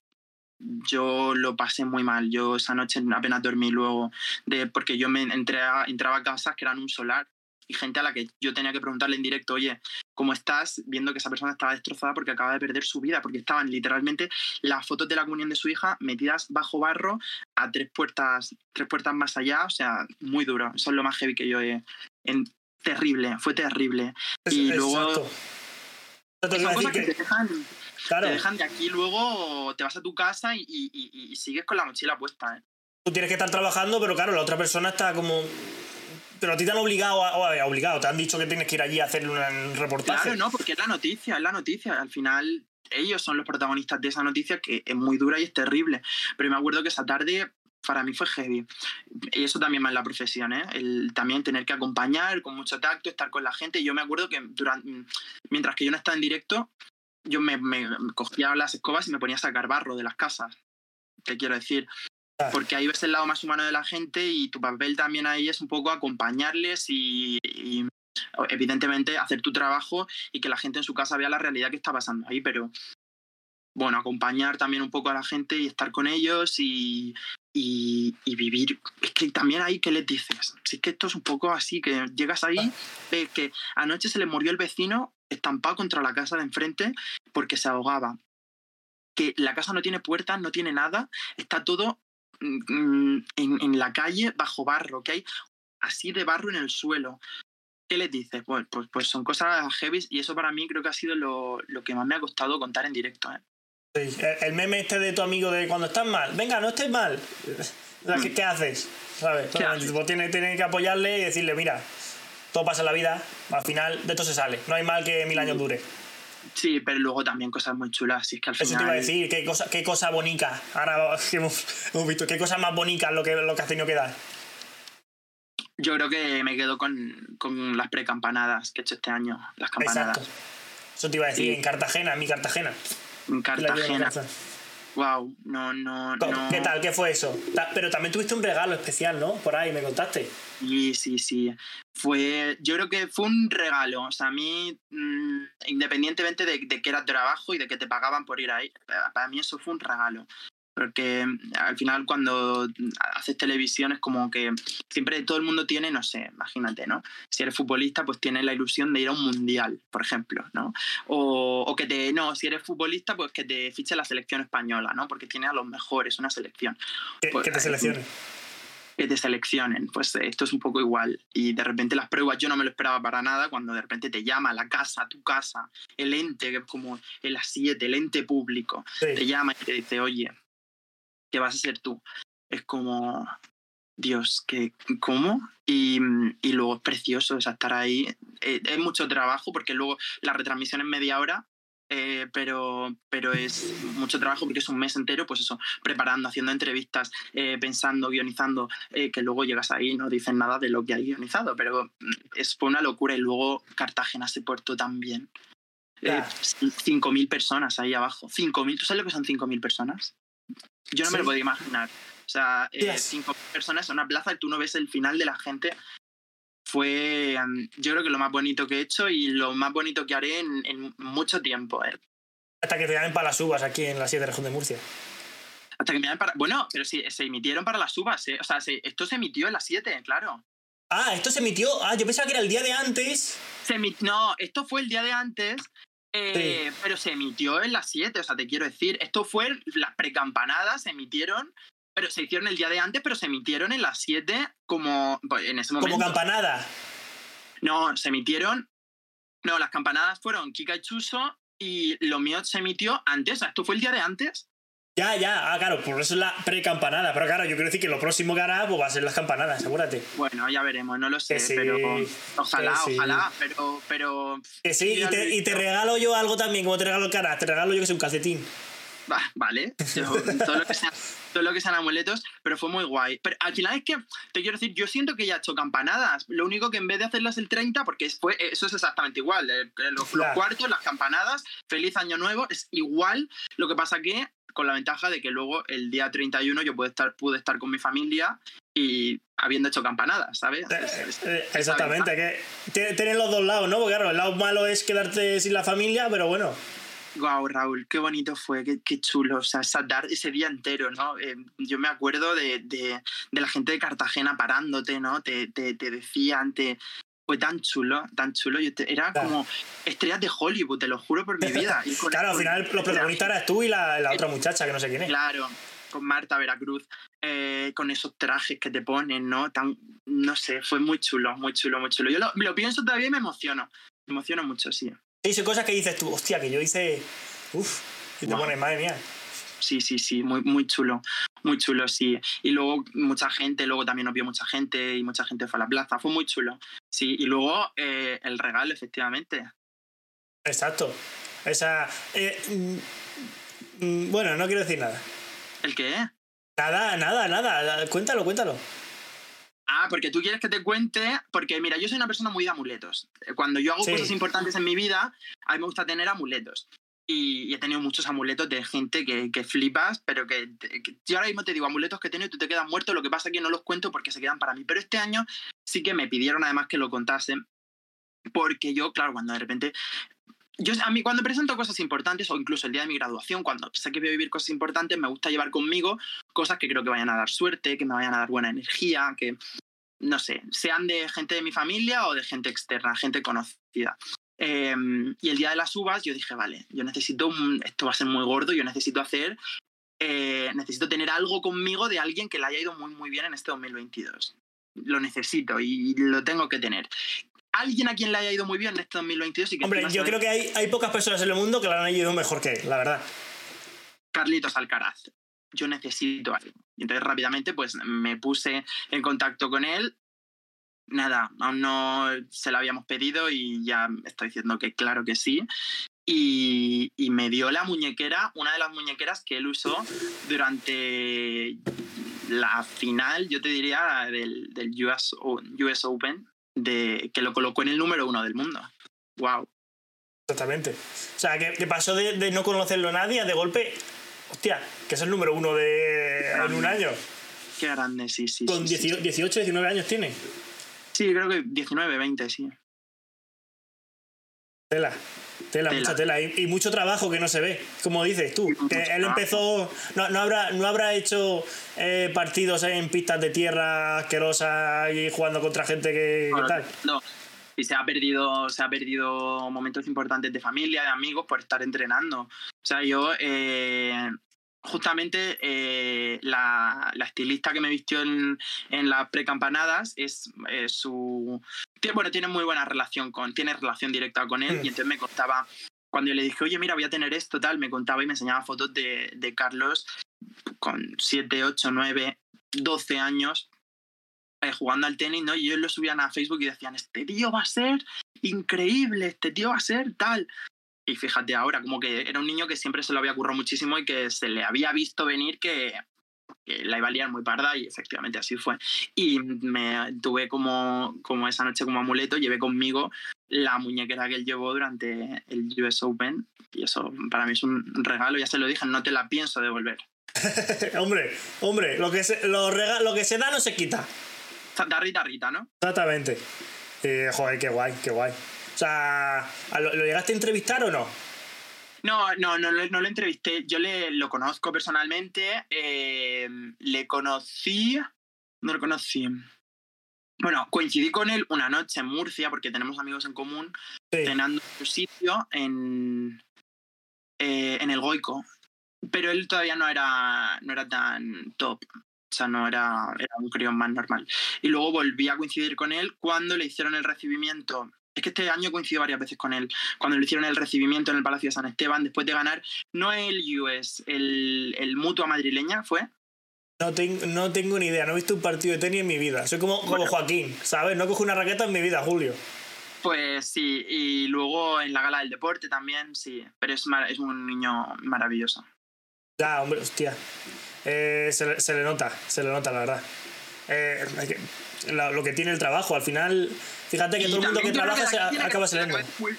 yo lo pasé muy mal. Yo esa noche apenas dormí luego, de, porque yo me entré entraba a casas que eran un solar y gente a la que yo tenía que preguntarle en directo, oye, ¿cómo estás? Viendo que esa persona estaba destrozada porque acaba de perder su vida, porque estaban literalmente las fotos de la comunión de su hija metidas bajo barro a tres puertas, tres puertas más allá, o sea, muy duro. Eso es lo más heavy que yo he... En, terrible, fue terrible. y luego... que, te dejan, te dejan de aquí, luego te vas a tu casa y, sigues con la mochila puesta. ¿eh? Tú tienes que estar trabajando, pero claro, la otra persona está como pero a ti te han obligado, o obligado, te han dicho que tienes que ir allí a hacer un reportaje. Claro, no, porque es la noticia, es la noticia. Al final, ellos son los protagonistas de esa noticia que es muy dura y es terrible. Pero me acuerdo que esa tarde para mí fue heavy. Y eso también más la profesión, ¿eh? El también tener que acompañar con mucho tacto, estar con la gente. Yo me acuerdo que durante, mientras que yo no estaba en directo, yo me, me, cogía las escobas y me ponía a sacar barro de las casas. Te quiero decir. Ah. Porque ahí ves el lado más humano de la gente y tu papel también ahí es un poco acompañarles y, evidentemente hacer tu trabajo y que la gente en su casa vea la realidad que está pasando ahí, pero bueno, acompañar también un poco a la gente y estar con ellos y, y, vivir. Es que también ahí, ¿qué les dices? Si es que esto es un poco así, que llegas ahí, ah. ves que anoche se le murió el vecino estampado contra la casa de enfrente porque se ahogaba. Que la casa no tiene puertas, no tiene nada, está todo mm, en, en, la calle bajo barro, que hay así de barro en el suelo. ¿Qué les dices? Pues, pues, pues son cosas heavy y eso para mí creo que ha sido lo, lo que más me ha costado contar en directo. ¿eh? el meme este de tu amigo de cuando estás mal, venga, no estés mal. ¿Qué, qué haces? ¿Sabes? Pues tiene, que apoyarle y decirle, mira, todo pasa en la vida, al final de todo se sale. No hay mal que mil años dure. Sí, pero luego también cosas muy chulas. que al Eso te iba a decir, qué cosa, qué cosa bonita. Ahora hemos, hemos visto, qué cosa más bonita lo que, lo que has tenido que dar. Yo creo que me quedo con, con las precampanadas que he hecho este año. Las campanadas. Exacto. Eso te iba a decir, en Cartagena, en mi Cartagena. En Cartagena. Wow, no, no, no. ¿Qué tal? ¿Qué fue eso? Pero también tuviste un regalo especial, ¿no? Por ahí me contaste. Sí, sí, sí. Fue, yo creo que fue un regalo. O sea, a mí, mm, independientemente de, de, que era trabajo y de que te pagaban por ir ahí, para mí eso fue un regalo porque mm, al final cuando haces televisión es como que siempre todo el mundo tiene, no sé, imagínate, ¿no? Si eres futbolista, pues tienes la ilusión de ir a un mundial, por ejemplo, ¿no? O, o que te, no, si eres futbolista, pues que te fiche la selección española, ¿no? Porque tiene a los mejores, una selección. ¿Qué, pues, te seleccionen? Que te seleccionen, pues esto es un poco igual. Y de repente las pruebas yo no me lo esperaba para nada cuando de repente te llama la casa, tu casa, el ente, que es como el A7, el ente público, te llama y te dice, oye, que vas a ser tú. Es como, Dios, que ¿cómo? Y, y, luego es precioso estar ahí. Eh, es mucho trabajo porque luego la retransmisión es media hora, eh, pero, pero es mucho trabajo porque es un mes entero, pues eso, preparando, haciendo entrevistas, eh, pensando, guionizando, que luego llegas ahí y no dicen nada de lo que hay guionizado, pero mm, es fue una locura y luego Cartagena se portó tan bien. 5.000 personas ahí abajo. 5.000, ¿tú sabes lo que son 5.000 personas? Yo no me lo podía imaginar. O sea, eh, cinco personas en una plaza y tú no ves el final de la gente. Fue, yo creo que lo más bonito que he hecho y lo más bonito que haré en, mucho tiempo. Eh. Hasta que te llamen para las uvas aquí en la 7 región de Murcia. Hasta que me llamen para. Bueno, pero sí, se emitieron para las uvas. Eh. O sea, esto se emitió en las 7, claro. Ah, esto se emitió. Ah, yo pensaba que era el día de antes. Se No, esto fue el día de antes eh, pero se emitió en las 7, o sea, te quiero decir, esto fue, las precampanadas se emitieron pero se hicieron el día de antes, pero se emitieron en las 7 como pues, en ese momento. Como campanada. No, se emitieron. No, las campanadas fueron Kika y Chuso y lo mío se emitió antes. O sea, esto fue el día de antes. Ya, ya, ah, claro, por eso es la pre-campanada. Pero claro, yo quiero decir que lo próximo que hará pues, va a ser las campanadas, asegúrate. Bueno, ya veremos, no lo sé, sí, pero ojalá, sí. ojalá, pero, pero Que sí, y te, y te regalo yo algo también, como te regalo el cara, te regalo yo que sé, un calcetín. Va- vale, yo- todo, lo que sea- todo lo que sean amuletos, pero fue muy guay. Pero al final es que, te quiero decir, yo siento que ya he hecho campanadas. Lo único que en vez de hacerlas el 30, porque fue, eso es exactamente igual. Los, los cuartos, las campanadas, feliz año nuevo, es igual. Lo que pasa que con la ventaja de que luego el día 31 yo pude estar, pude estar con mi familia y habiendo hecho campanadas, ¿sabes? Es- es- Eh, esa Exactamente, que tiene- tienen los dos lados, ¿no? Porque claro, el lado malo es quedarte sin la familia, pero bueno. Guau, Raúl, qué bonito fue, qué, qué chulo, o sea, esa dar- ese día entero, ¿no? Eh, yo me acuerdo de, de- de la gente de Cartagena parándote, ¿no? Te, te, te decían, te... Fue tan chulo, tan chulo. Yo te- era Claro. como estrellas de Hollywood, te lo juro por mi vida. Y con- Claro, al final los protagonistas eras tú y la, la otra muchacha, que no sé quién es. Claro, con Marta Veracruz, eh, con esos trajes que te ponen, ¿no? Tan, no sé, fue muy chulo, muy chulo, muy chulo. Yo lo, lo pienso todavía y me emociono. Me emociono mucho, sí. Sí, son cosas que dices tú, hostia, que yo hice. Uf, y te pones, madre mía. Sí, sí, sí, muy, muy chulo, muy chulo, sí. Y luego mucha gente, luego también nos vio mucha gente y mucha gente fue a la plaza, fue muy chulo. Sí, y luego eh, el regalo, efectivamente. Exacto. Esa. eh, mm, mm, bueno, no quiero decir nada. ¿El qué? Nada, nada, nada. Cuéntalo, cuéntalo. Ah, porque tú quieres que te cuente, porque mira, yo soy una persona muy de amuletos. Cuando yo hago Sí. cosas importantes en mi vida, a mí me gusta tener amuletos. Y, he tenido muchos amuletos de gente que, que flipas, pero que, que- yo ahora mismo te digo amuletos que he tenido tú te quedas muerto, lo que pasa es que no los cuento porque se quedan para mí. Pero este año sí que me pidieron además que lo contase, porque yo, claro, cuando de repente... Yo, a mí cuando presento cosas importantes o incluso el día de mi graduación, cuando sé que voy a vivir cosas importantes, me gusta llevar conmigo cosas que creo que vayan a dar suerte, que me vayan a dar buena energía, que, no sé, sean de gente de mi familia o de gente externa, gente conocida. Eh, y el día de las uvas yo dije, vale, yo necesito, un- esto va a ser muy gordo, yo necesito hacer, eh, necesito tener algo conmigo de alguien que le haya ido muy, muy bien en este 2022. Lo necesito y lo tengo que tener. Alguien a quien le haya ido muy bien en este 2022 y que Hombre, yo creo que hay, hay pocas personas en el mundo que lo han ido mejor que él, la verdad. Carlitos Alcaraz. Yo necesito algo. Y entonces rápidamente pues me puse en contacto con él. Nada, aún no se lo habíamos pedido y ya está diciendo que claro que sí. Y, y me dio la muñequera, una de las muñequeras que él usó durante la final, yo te diría, del, del US, US Open, de, que lo colocó en el número uno del mundo. ¡Wow! Exactamente. O sea, que, que pasó de, de no conocerlo nadie a de golpe. Hostia, que es el número uno de en un año. ¡Qué grande! Sí, sí. Con sí, sí. 18, 18 19 años tiene. Sí, creo que 19, 20, sí. Tela. Tela, Tela. mucha tela. Y, y mucho trabajo que no se ve, como dices tú. Que él trabajo. empezó. No, no habrá, no habrá hecho eh, partidos en pistas de tierra asquerosas y jugando contra gente que, tal. No. Y se ha perdido, se ha perdido momentos importantes de familia, de amigos por estar entrenando. O sea, yo eh, justamente eh, la, la estilista que me vistió en, en las precampanadas es eh, su tiene- bueno, tiene muy buena relación con, tiene relación directa con él, Mm. y entonces me contaba, cuando yo le dije, oye, mira, voy a tener esto, tal, me contaba y me enseñaba fotos de, de Carlos con 7, 8, 9, 12 años eh, jugando al tenis, ¿no? Y ellos lo subían a Facebook y decían, este tío va a ser increíble, este tío va a ser tal. Y fíjate ahora, como que era un niño que siempre se lo había currado muchísimo y que se le había visto venir que, que la iba a liar muy parda y efectivamente así fue. Y me tuve como, como esa noche como amuleto, llevé conmigo la muñequera que él llevó durante el US Open y eso para mí es un regalo, ya se lo dije, no te la pienso devolver. hombre, hombre, lo que, se, lo, rega- lo que se da no se quita. Da rita rita, ¿no? Exactamente. Eh, joder, qué guay, qué guay. O sea, ¿a ¿lo, lo llegaste a entrevistar o no? No, no, no, lo- no lo entrevisté. Yo le lo conozco personalmente. eh, le conocí. No lo conocí. Bueno, coincidí con él una noche en Murcia, porque tenemos amigos en común, Sí. cenando en su sitio en, eh, en el Goico. Pero él todavía no era, no era tan top. O sea, no era, era un crío más normal. Y luego volví a coincidir con él cuando le hicieron el recibimiento. Es que este año coincidido varias veces con él. Cuando le hicieron el recibimiento en el Palacio de San Esteban, después de ganar, no el US, el, el Mutua madrileña, ¿fue? No, tengo no tengo ni idea, no he visto un partido de tenis en mi vida. Soy como, como Joaquín, ¿sabes? No cojo una raqueta en mi vida, Julio. Pues sí, y luego en la gala del deporte también, sí. Pero es, mar- es un niño maravilloso. Ya, hombre, hostia. Eh, se, le- se le nota, se le nota, la verdad. Eh, la- lo que tiene el trabajo, al final, fíjate que Y todo el mundo que trabaja se acaba saliendo. muy-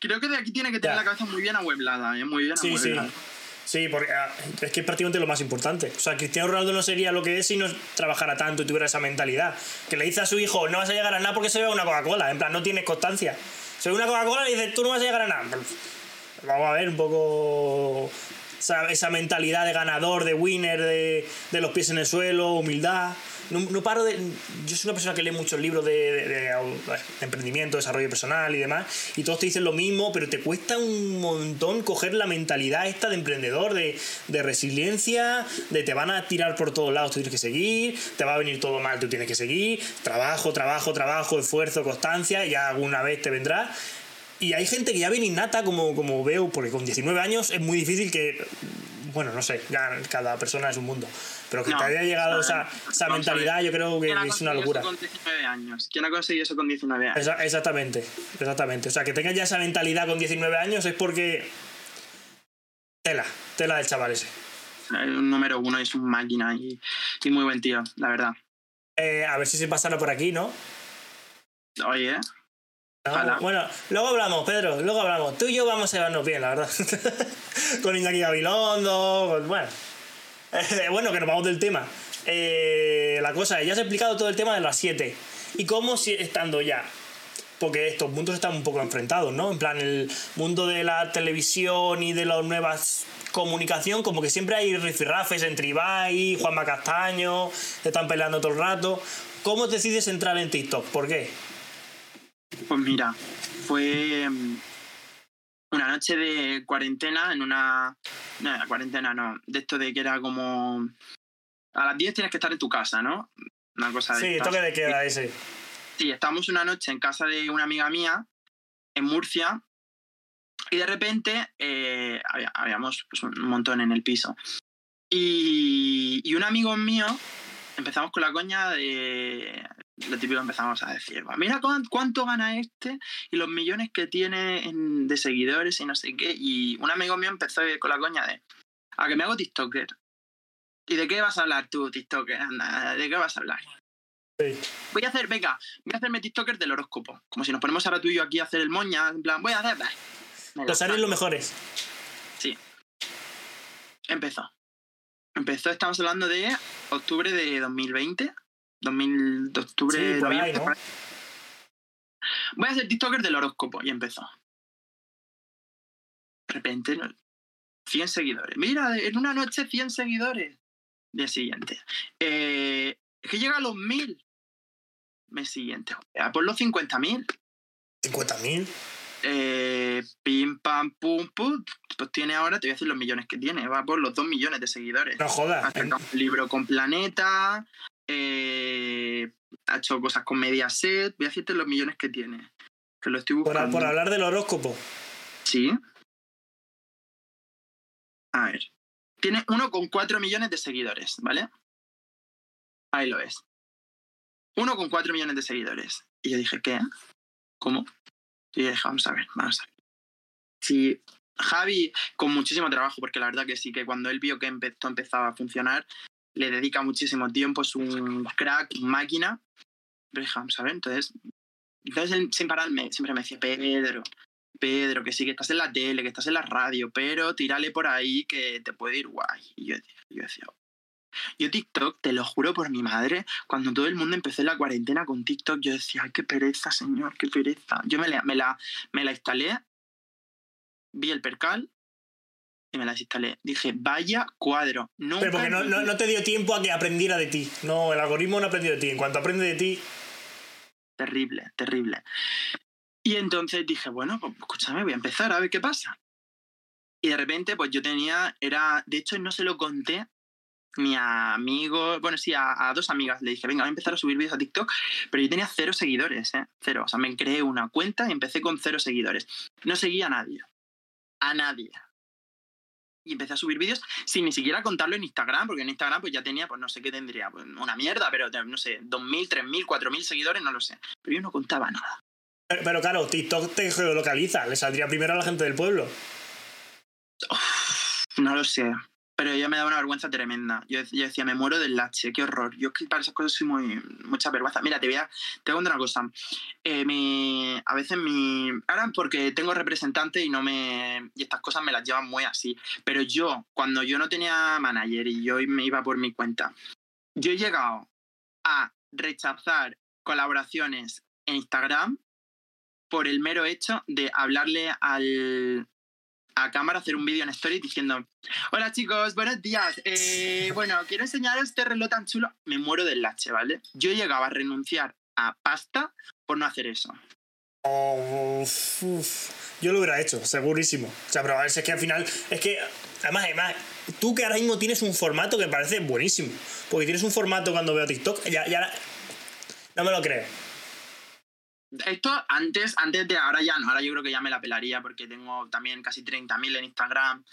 Creo que de aquí tiene que tener Ya. la cabeza muy bien amueblada, ¿eh? muy bien Sí, sí. amueblada. Sí, porque ah, es que es prácticamente lo más importante. O sea, Cristiano Ronaldo no sería lo que es si no trabajara tanto y tuviera esa mentalidad. Que le dice a su hijo, no vas a llegar a nada porque se bebe una Coca-Cola. En plan, no tienes constancia. Se bebe una Coca-Cola y dice, tú no vas a llegar a nada. Pues, Vamos a ver un poco esa, esa mentalidad de ganador, de winner, de, de los pies en el suelo, humildad. No, paro de. Yo soy una persona que lee muchos libros de, emprendimiento, desarrollo personal y demás, y todos te dicen lo mismo, pero te cuesta un montón coger la mentalidad esta de emprendedor, de, de resiliencia, de te van a tirar por todos lados, tú tienes que seguir, te va a venir todo mal, tú tienes que seguir, trabajo, trabajo, trabajo, esfuerzo, constancia, y ya alguna vez te vendrá. Y hay gente que ya viene innata, como, como veo, porque con 19 años es muy difícil que. Bueno, no sé, ya cada persona es un mundo. Pero que No, te haya llegado o sea, esa, mentalidad, yo creo que ¿Quién ha es una locura. Eso con 19 años? ¿Quién ha conseguido eso con 19 años? Esa- exactamente, exactamente. O sea, que tengas ya esa mentalidad con 19 años es porque. Tela, tela del chaval ese. Es un número uno, es un máquina y, y muy buen tío, la verdad. Eh, a ver si se pasara por aquí, ¿no? Oye, No. Bueno, luego hablamos, Pedro, luego hablamos. Tú y yo vamos a llevarnos bien, la verdad. con Iñaki Gabilondo, con- bueno. Bueno, que nos vamos del tema. Eh, la cosa es, ya has explicado todo el tema de las 7. ¿Y cómo estando ya? Porque estos mundos están un poco enfrentados, ¿no? En plan, el mundo de la televisión y de las nuevas comunicación, como que siempre hay rifirrafes entre Ibai, Juanma Castaño, se están peleando todo el rato. ¿Cómo decides entrar en TikTok? ¿Por qué? pues mira, fue mm, una noche de cuarentena en una... No, la cuarentena no, de esto de que era como... A las 10 tienes que estar en tu casa, ¿no? Una cosa de Sí, toque de queda ese. Sí, estábamos una noche en casa de una amiga mía, en Murcia, y de repente eh, había- habíamos pues, un montón en el piso. Y, y un amigo mío, empezamos con la coña de... Lo típico empezamos a decir, "Va, mira cuán- cuánto gana este y los millones que tiene en- de seguidores y no sé qué. Y un amigo mío empezó con la coña de, a que me hago TikToker. ¿Y de qué vas a hablar tú, TikToker? Anda, ¿de qué vas a hablar? Sí. Voy a hacer, venga, voy a hacerme TikToker del horóscopo. Como si nos ponemos ahora tú y yo aquí a hacer el moña, en plan, voy a hacer. Los saco. los mejores. Empezó. Empezó, estamos hablando de octubre de 2020. 2000, de octubre Sí, por ahí, noviembre. Voy a hacer TikToker del horóscopo. Y empezó. De repente, no- 100 seguidores. Mira, en una noche 100 seguidores. Día siguiente. Eh, es que llega a los 1000. Mes siguiente. A por los 50.000. 50.000. Eh, pim, pam, pum, pum. Pues tiene ahora, te voy a decir los millones que tiene. Va por los 2 millones de seguidores. No jodas. Ha sacado un libro con Planeta. Eh, ha hecho cosas con Mediaset. Voy a decirte los millones que tiene. Que lo estoy Por, buscando. por hablar del horóscopo. Sí. A ver. Tiene 1,4 millones de seguidores, ¿vale? Ahí lo ves. 1,4 millones de seguidores. Y yo dije, ¿qué? ¿Cómo? Y yo dije, vamos a ver, vamos a ver. Si Javi, con muchísimo trabajo, porque la verdad que sí, que cuando él vio que esto empezaba a funcionar, le dedica muchísimo tiempo, es un crack, máquina. A ver, entonces, entonces él sin pararme, siempre me decía, Pedro, Pedro, que sí, que estás en la tele, que estás en la radio, pero tírale por ahí que te puede ir guay. Y yo, yo decía, yo TikTok, te lo juro por mi madre, cuando todo el mundo empezó la cuarentena con TikTok, yo decía, ay, qué pereza, señor, qué pereza. Yo me la, me la, me la instalé, vi el percal y me la desinstalé. Dije, vaya cuadro. Nunca Pero porque no, no, no te dio tiempo a que aprendiera de ti. No, el algoritmo no aprendió de ti. En cuanto aprende de ti, Terrible, terrible. Y entonces dije, bueno, pues escúchame, voy a empezar a ver qué pasa. Y de repente, pues yo tenía, era, de hecho no se lo conté ni a amigos, bueno, sí, a, a dos amigas. Le dije, venga, voy a empezar a subir vídeos a TikTok, pero yo tenía cero seguidores, ¿eh? Cero. O sea, me creé una cuenta y empecé con cero seguidores. No seguía a nadie. A nadie. Y empecé a subir vídeos sin ni siquiera contarlo en Instagram, porque en Instagram pues ya tenía, pues no sé qué tendría, pues una mierda, pero no sé, 2.000, 3.000, 4.000 seguidores, no lo sé. Pero yo no contaba nada. Pero, pero claro, TikTok te geolocaliza, le saldría primero a la gente del pueblo. Uf, no lo sé. Pero yo me daba una vergüenza tremenda. Yo, decía, me muero del lache, qué horror. Yo que para esas cosas soy muy. mucha vergüenza. Mira, te voy a, te voy contar una cosa. Eh, mi, a veces mi. Ahora porque tengo representante y no me. y estas cosas me las llevan muy así. Pero yo, cuando yo no tenía manager y yo me iba por mi cuenta, yo he llegado a rechazar colaboraciones en Instagram por el mero hecho de hablarle al, a cámara, hacer un vídeo en story diciendo, hola chicos, buenos días, eh, bueno, quiero enseñaros este reloj tan chulo. Me muero del lache, ¿vale? Yo llegaba a renunciar a pasta por no hacer eso. Oh, uf. Yo lo hubiera hecho, segurísimo. O sea, pero a ver, si es que al final. Es que. Además, además, tú que ahora mismo tienes un formato que me parece buenísimo. Porque tienes un formato cuando veo TikTok. Ya, ya. No me lo creo. Esto antes, antes de ahora ya no, ahora yo creo que ya me la pelaría porque tengo también casi 30.000 en Instagram.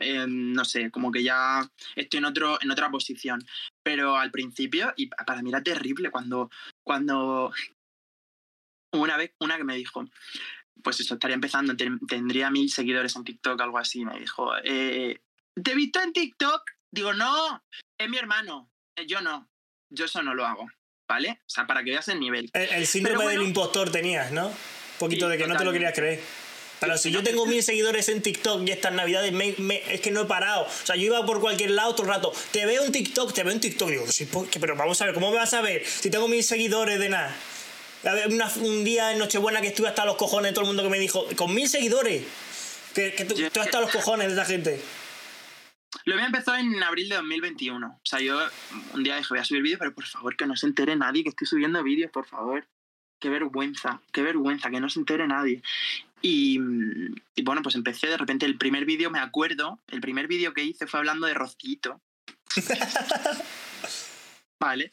Eh, no sé, como que ya estoy en, otro, en otra posición. Pero al principio, y para mí era terrible cuando, cuando una vez, una que me dijo, pues eso, estaría empezando, ten- tendría mil seguidores en TikTok, algo así, me dijo, eh, ¿te he visto en TikTok? Digo, no, es mi hermano, Eh, yo no, yo eso no lo hago, ¿vale? O sea, para que veas el nivel. El, el síndrome bueno. del impostor tenías, ¿no? Un poquito Sí, de que no te lo querías creer. Pero si yo tengo mil seguidores en TikTok y estas navidades me- me- es que no he parado. O sea, yo iba por cualquier lado todo el rato. Te veo en TikTok, te veo en TikTok. Digo, sí, pero vamos a ver, ¿cómo me vas a ver si tengo mil seguidores de nada? A ver, una- un día en Nochebuena que estuve hasta los cojones, todo el mundo que me dijo, con mil seguidores. Que, que tú, tú hasta los cojones de esa gente. Lo mío empezó en abril de 2021. O sea, yo un día dije, voy a subir vídeos, pero por favor, que no se entere nadie que estoy subiendo vídeos, por favor. Qué vergüenza, qué vergüenza, que no se entere nadie. Y, y bueno, pues empecé de repente el primer vídeo, me acuerdo, el primer vídeo que hice fue hablando de Rocito. vale.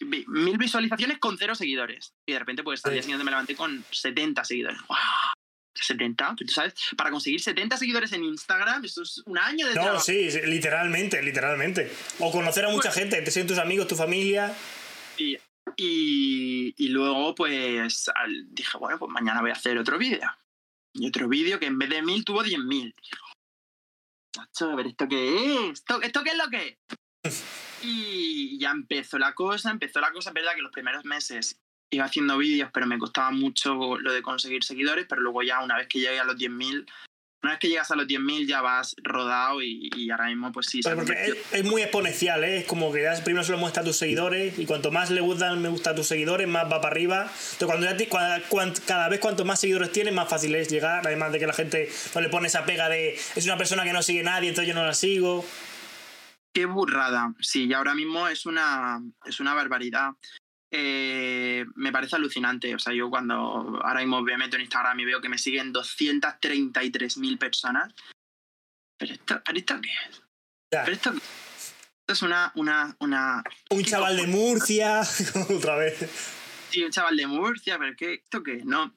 Mil visualizaciones con cero seguidores. Y de repente, pues al día siguiente me levanté con 70 seguidores. ¡Guau! 70, que tú sabes, para conseguir 70 seguidores en Instagram, eso es un año de No, trabajo. sí, literalmente, literalmente. O conocer a mucha Pues- gente, te tus amigos, tu familia. Y, y, y luego, pues, al- dije, bueno, pues mañana voy a hacer otro vídeo. Y otro vídeo que en vez de mil tuvo 10.000. Chacho, a ver, ¿esto qué es? ¿Esto, ¿Esto qué es lo que es? Y ya empezó la cosa, empezó la cosa. Es verdad que los primeros meses iba haciendo vídeos, pero me costaba mucho lo de conseguir seguidores, pero luego ya una vez que llegué a los 10.000, una vez que llegas a los 10.000 ya vas rodado y, y ahora mismo, pues sí, se Porque es, es muy exponencial, ¿eh? Es como que ya primero se lo muestra a tus seguidores y cuanto más le gustan me gusta a tus seguidores, más va para arriba. Entonces, cuando ya cada vez cuanto más seguidores tienes, más fácil es llegar. Además de que la gente no le pone esa pega de es una persona que no sigue nadie, entonces yo no la sigo. Qué burrada. Sí, y ahora mismo es una, es una barbaridad. Eh, me parece alucinante. O sea, yo cuando ahora mismo me meto en Instagram y veo que me siguen 233.000 personas. ¿Pero esto, ¿Pero esto qué es? Ya. ¿Pero esto, qué es? esto es una, una, una... Un ¿Qué chaval de? Murcia, otra vez. Sí, un chaval de Murcia, pero ¿qué, ¿esto qué? No.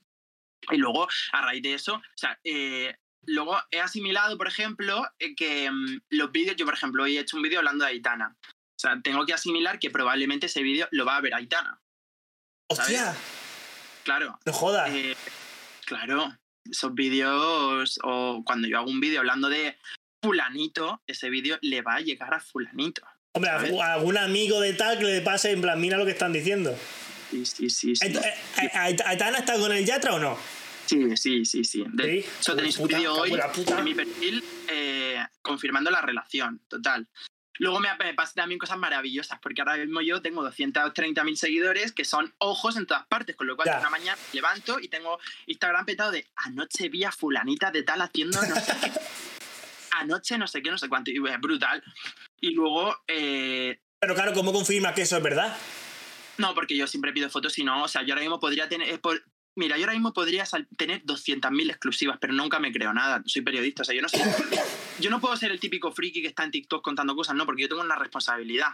Y luego, a raíz de eso, o sea, eh, luego he asimilado, por ejemplo, eh, que mm, los vídeos, yo por ejemplo, hoy he hecho un vídeo hablando de Aitana. O sea, tengo que asimilar que probablemente ese vídeo lo va a ver Aitana. Hostia, Claro, no jodas. eh, claro, esos vídeos, o cuando yo hago un vídeo hablando de fulanito, ese vídeo le va a llegar a fulanito. Hombre, ¿sabes? a algún amigo de tal que le pase en plan, mira lo que están diciendo. Sí, sí, sí, eh, Ait- ¿Aitana está con el Yatra o no? Sí, sí, sí, sí. De Sí. hecho, tenéis un vídeo hoy en mi perfil eh, confirmando la relación, total. Luego me, me pasan también cosas maravillosas, porque ahora mismo yo tengo 230.000 seguidores que son ojos en todas partes, con lo cual una mañana levanto y tengo Instagram petado de anoche vi a fulanita de tal haciendo no sé qué. Anoche no sé qué, no sé cuánto, y es brutal. Y luego, eh, Pero claro, ¿cómo confirmas que eso es verdad? no, porque yo siempre pido fotos y no, o sea, yo ahora mismo podría tener, eh, mira, yo ahora mismo podría tener 200.000 exclusivas, pero nunca me creo nada. Soy periodista, o sea, yo no soy, yo no puedo ser el típico friki que está en TikTok contando cosas, no, porque yo tengo una responsabilidad.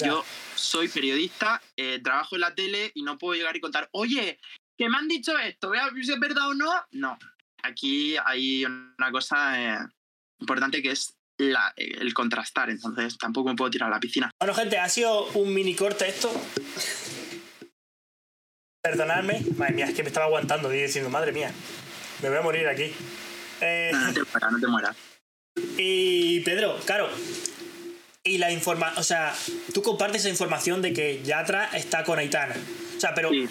Yo soy periodista, eh, trabajo en la tele y no puedo llegar y contar, oye, que me han dicho esto, voy a ver si es verdad o no. No, aquí hay una cosa eh, importante que es la- el contrastar, entonces tampoco me puedo tirar a la piscina. Bueno, gente, ha sido un mini corte esto. Perdonadme. Madre mía, es que me estaba aguantando y diciendo, madre mía, me voy a morir aquí. Eh, No, te mueras, no te mueras. y Pedro, claro. Y la informa, o sea, tú compartes esa información de que Yatra está con Aitana. O sea, pero Sí.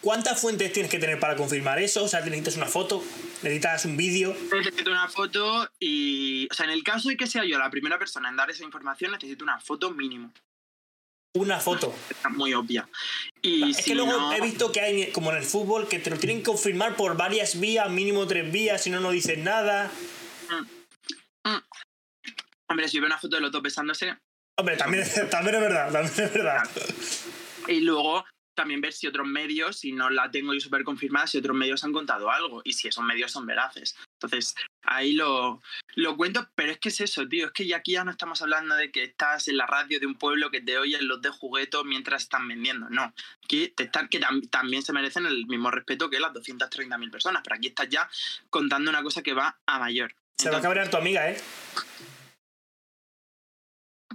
¿cuántas fuentes tienes que tener para confirmar eso? O sea, necesitas una foto, necesitas un vídeo. Necesito una foto y, o sea, en el caso de que sea yo la primera persona en dar esa información, necesito una foto mínimo. Una foto. Está muy obvia. Y es si que luego no, he visto que hay, como en el fútbol, que te lo tienen que confirmar por varias vías, mínimo tres vías, si no, no dices nada. hombre, si veo una foto de los dos besándose, Hombre, también, también es verdad, también es verdad. y luego también ver si otros medios, si no la tengo yo súper confirmada, si otros medios han contado algo y si esos medios son veraces. Entonces, ahí lo, lo cuento, pero es que es eso, tío, es que ya aquí ya no estamos hablando de que estás en la radio de un pueblo que te oyen los de juguetos mientras están vendiendo, no. Aquí te están, que tam- también se merecen el mismo respeto que las 230.000 personas, pero aquí estás ya contando una cosa que va a mayor. Se va a cabrear tu amiga, ¿eh?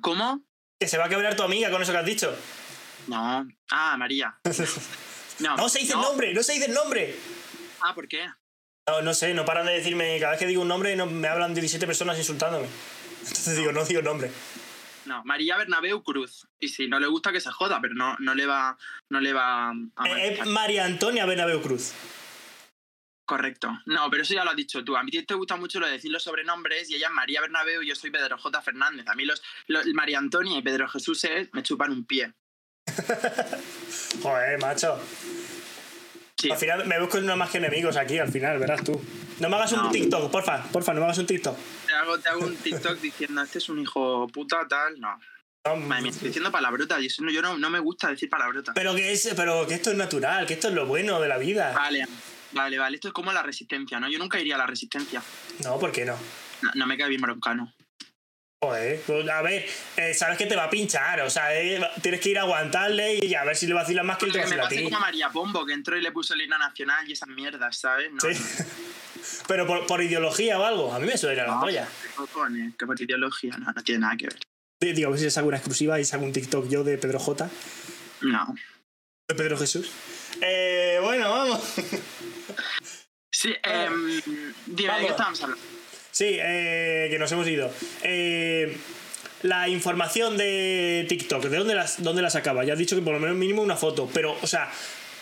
¿Cómo? Que se va a cabrear tu amiga con eso que has dicho. No. Ah, María. No, No se dice el nombre, no se dice el nombre. Ah, ¿por qué? No, no sé, no paran de decirme, cada vez que digo un nombre no, me hablan 17 personas insultándome. Entonces digo, no digo nombre. No, María Bernabeu Cruz. Y si no le gusta que se joda, pero no, no le va, no le va a Eh, molestar. Es María Antonia Bernabeu Cruz. Correcto. No, pero eso ya lo has dicho tú. A mí te gusta mucho lo de decir los sobrenombres y ella es María Bernabeu y yo soy Pedro J. Fernández. A mí los, los María Antonia y Pedro Jesús es- me chupan un pie. Joder, macho. Sí. Al final me busco una más que enemigos aquí, al final, verás tú. No me hagas un. TikTok, porfa, porfa, no me hagas un TikTok. Te hago, te hago un TikTok diciendo, este es un hijo puta, tal. No. No, Madre mía, estoy diciendo palabrotas y eso no, yo no, no me gusta decir palabrotas. pero que es, pero que esto es natural, que esto es lo bueno de la vida. Vale, vale, vale. Esto es como la resistencia, ¿no? Yo nunca iría a la resistencia. No, ¿por qué no? No, no me cae bien broncano. Joder, pues, a ver, eh, sabes que te va a pinchar, o sea, eh, tienes que ir a aguantarle y a ver si le vacilas más que él te Que vacila a ti. como a María Pombo, que entró y le puso el himno nacional y esas mierdas, ¿sabes? No, Sí. Pero por, por ideología o algo, a mí me suena la no, polla. ¿qué cojones? ¿Qué por ideología? No, no tiene nada que ver. Digo, a ver si les hago una exclusiva y saco un TikTok yo de Pedro J. No. De Pedro Jesús. Eh, bueno, vamos. Sí, eh, dime, ¿de qué estábamos hablando? Sí, eh, que nos hemos ido. Eh, la información de TikTok, ¿de dónde las, dónde la sacaba? Ya has dicho que por lo menos mínimo una foto, pero, o sea,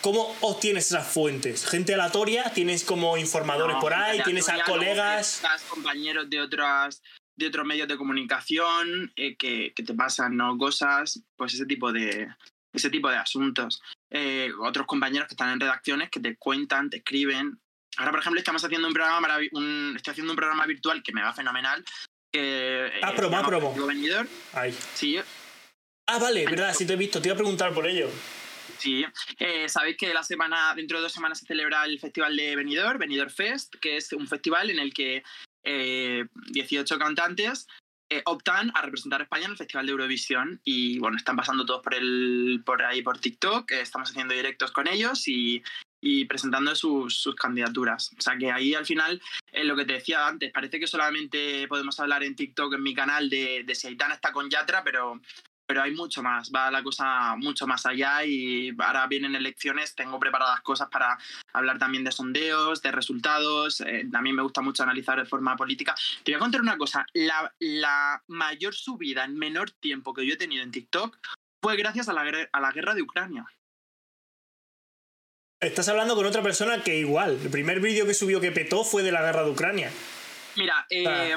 ¿cómo obtienes esas fuentes? ¿Gente aleatoria? ¿Tienes como informadores No, por ahí? ¿Tienes a colegas? estás compañeros de otras de otros medios de comunicación eh, que, que te pasan ¿no? cosas, pues ese tipo de ese tipo de asuntos. Eh, otros compañeros que están en redacciones que te cuentan, te escriben. Ahora, por ejemplo, estamos haciendo un programa, maravi- un, estoy haciendo un programa virtual que me va fenomenal. que, Ah, promo, llama promo. Ay. Sí, Ah, vale, verdad, sí te he visto, te iba a preguntar por ello. Sí, eh, sabéis que la semana, dentro de dos semanas se celebra el festival de Benidorm, Benidorm Fest, que es un festival en el que eh, 18 cantantes eh, optan a representar a España en el Festival de Eurovisión y bueno, están pasando todos por, el, por ahí por TikTok, eh, estamos haciendo directos con ellos y, y presentando sus, sus candidaturas. O sea que ahí al final, eh, lo que te decía antes, parece que solamente podemos hablar en TikTok, en mi canal, de, de si Aitana está con Yatra, pero pero hay mucho más, va la cosa mucho más allá y ahora vienen elecciones, tengo preparadas cosas para hablar también de sondeos, de resultados, eh, también me gusta mucho analizar de forma política. Te voy a contar una cosa, la, la mayor subida en menor tiempo que yo he tenido en TikTok fue gracias a la, a la guerra de Ucrania. Estás hablando con otra persona que igual, el primer vídeo que subió que petó fue de la guerra de Ucrania. Mira, eh,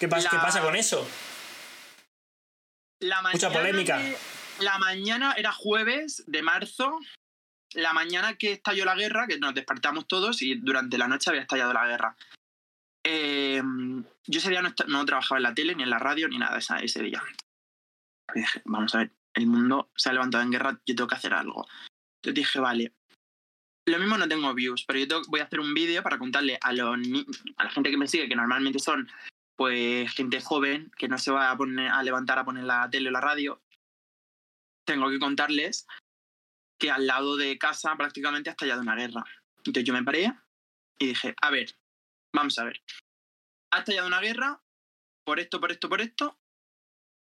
¿Qué, pas- La- ¿qué pasa con eso? la Mucha polémica. la mañana era jueves de marzo, la mañana que estalló la guerra, que nos despertamos todos y durante la noche había estallado la guerra. Eh, yo ese día no, trabajaba en la tele, ni en la radio, ni nada esa- ese día. Y dije, vamos a ver, el mundo se ha levantado en guerra, yo tengo que hacer algo. Entonces dije, vale, lo mismo no tengo views, pero yo voy a hacer un vídeo para contarle a, los a la gente que me sigue, que normalmente son pues gente joven, que no se va a, poner, a levantar a poner la tele o la radio. Tengo que contarles que al lado de casa prácticamente ha estallado una guerra. Entonces yo me paré y dije, a ver, vamos a ver. Ha estallado una guerra por esto, por esto, por esto.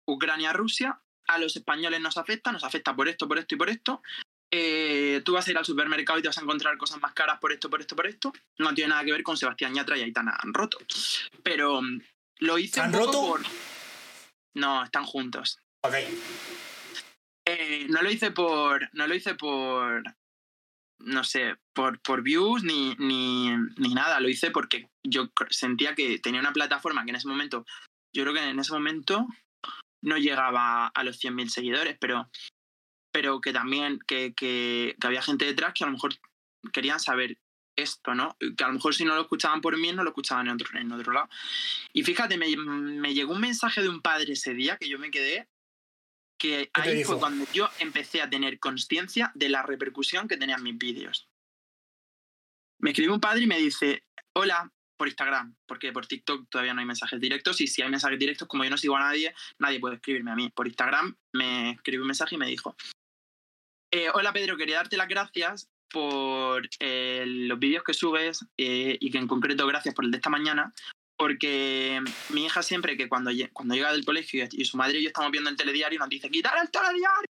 Ucrania-Rusia. A los españoles nos afecta, nos afecta por esto, por esto y por esto. Eh, tú vas a ir al supermercado y te vas a encontrar cosas más caras por esto, por esto, por esto. No tiene nada que ver con Sebastián Yatra y Aitana han roto. Pero mm, lo hice ¿Han un poco roto? por... No, están juntos. Ok. Eh, no lo hice por. No lo hice por. No sé, por, por views ni, ni, ni nada. Lo hice porque yo sentía que tenía una plataforma que en ese momento. Yo creo que en ese momento no llegaba a los 100.000 seguidores, pero, pero que también que, que, que había gente detrás que a lo mejor querían saber esto, ¿no? Que a lo mejor si no lo escuchaban por mí, no lo escuchaban en otro, en otro lado. Y fíjate, me, me llegó un mensaje de un padre ese día que yo me quedé que ahí fue cuando yo empecé a tener conciencia de la repercusión que tenían mis vídeos. Me escribe un padre y me dice, hola, por Instagram, porque por TikTok todavía no hay mensajes directos y si hay mensajes directos, como yo no sigo a nadie, nadie puede escribirme a mí. Por Instagram me escribió un mensaje y me dijo, "Eh, hola Pedro, quería darte las gracias por eh, los vídeos que subes eh, y que en concreto gracias por el de esta mañana, porque mi hija siempre que cuando, cuando llega del colegio y su madre y yo estamos viendo el telediario nos dice, quitar el telediario,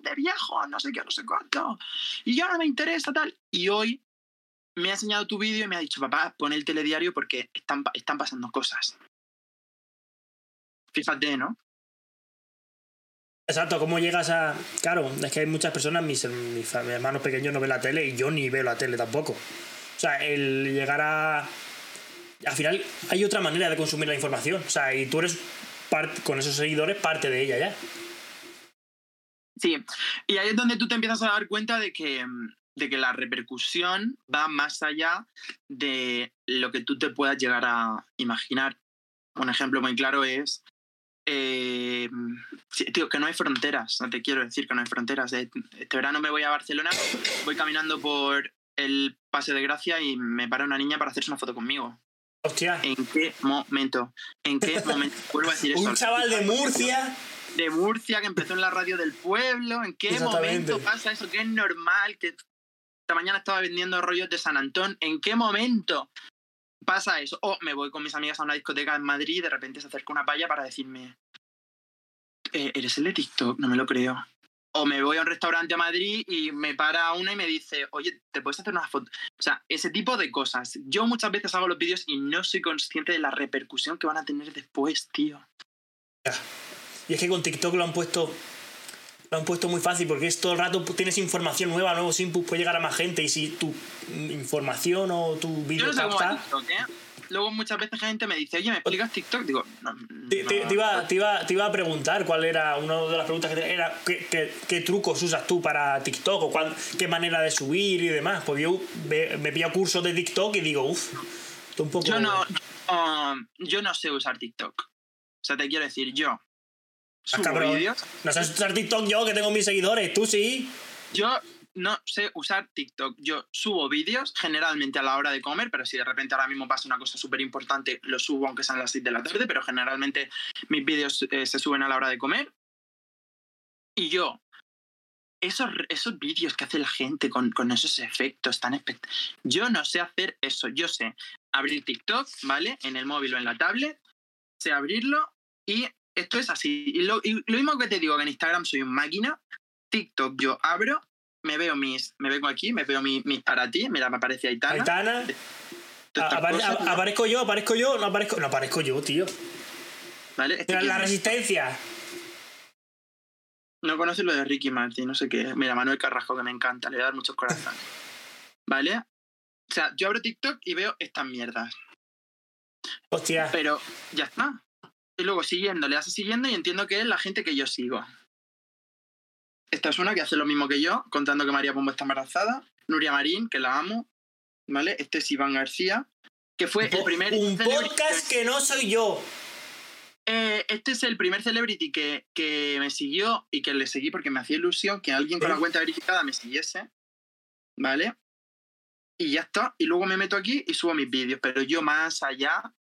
de viejo, no sé qué, no sé cuánto, y ya no me interesa tal. Y hoy me ha enseñado tu vídeo y me ha dicho, papá, pon el telediario porque están, están pasando cosas. Fíjate, ¿no? Exacto, ¿cómo llegas a...? Claro, es que hay muchas personas, mis, mis hermanos pequeños no ven la tele y yo ni veo la tele tampoco. O sea, el llegar a... Al final hay otra manera de consumir la información. O sea, y tú eres, con esos seguidores, parte de ella ya. Sí, y ahí es donde tú te empiezas a dar cuenta de que, de que la repercusión va más allá de lo que tú te puedas llegar a imaginar. Un ejemplo muy claro es, eh, tío, que no hay fronteras, no te quiero decir que no hay fronteras. Este verano me voy a Barcelona, voy caminando por el Paseo de Gracia y me para una niña para hacerse una foto conmigo. Hostia, ¿En qué momento? ¿En qué momento? Vuelvo a decir eso. un chaval de Murcia... de Murcia que empezó en la radio del pueblo. ¿En qué momento pasa eso? Que es normal que esta mañana estaba vendiendo rollos de San Antón. ¿En qué momento pasa eso? O me voy con mis amigas a una discoteca en Madrid y de repente se acerca una paya para decirme, "Eh, ¿eres el de TikTok? No me lo creo. O me voy a un restaurante a Madrid y me para una y me dice, oye, ¿te puedes hacer una foto? O sea, ese tipo de cosas. Yo muchas veces hago los vídeos y no soy consciente de la repercusión que van a tener después, tío. Y es que con TikTok lo han puesto... Lo han puesto muy fácil porque es todo el rato tienes información nueva, nuevos inputs, puede llegar a más gente y si tu información o tu Yo vídeo no capta... TikTok, ¿eh? Luego muchas veces gente me dice, oye, ¿me explicas TikTok? Digo, no. Te, te- no. te iba, te, iba, te iba a preguntar cuál era una de las preguntas que tenía, era qué, qué- qué trucos usas tú para TikTok o cuál- qué manera de subir y demás. Porque yo ve- me pillo cursos de TikTok y digo, uff, un poco. Yo no, um, yo no sé usar TikTok. O sea, te quiero decir, yo subo cabrón. vídeos. No sé usar TikTok yo, que tengo mil seguidores, tú sí. Yo no sé usar TikTok. Yo subo vídeos generalmente a la hora de comer, pero si de repente ahora mismo pasa una cosa súper importante, lo subo aunque sean las 6 de la tarde, pero generalmente mis vídeos eh, se suben a la hora de comer. Y yo, esos, esos vídeos que hace la gente con, con esos efectos tan espectaculares, yo no sé hacer eso. Yo sé abrir TikTok, ¿vale? En el móvil o en la tablet, sé abrirlo y esto es así. Y lo, y lo mismo que te digo que en Instagram soy un máquina, TikTok yo abro, me veo mis, me vengo aquí, me veo mi- mis para ti, mira, me aparece Aitana. Aitana. todas a- estas apare- cosas, a- ¿no? aparezco yo, aparezco yo, no aparezco. No aparezco yo, tío. ¿Vale? Este la es? resistencia. No conoces lo de Ricky Martin, no sé qué. Mira, Manuel Carrasco, que me encanta, le voy a dar muchos corazones. ¿Vale? O sea, yo abro TikTok y veo estas mierdas. Hostia. Pero ya está. Y luego siguiendo, le a siguiendo y entiendo que es la gente que yo sigo. Esta es una que hace lo mismo que yo, contando que María Pombo está embarazada. Nuria Marín, que la amo. ¿Vale? Este es Iván García, que fue el primer. un celebrity podcast que no soy yo. Eh, este es el primer celebrity que, que me siguió y que le seguí porque me hacía ilusión que alguien con la cuenta verificada me siguiese. ¿Vale? y ya está. Y luego me meto aquí y subo mis vídeos. Pero yo más allá,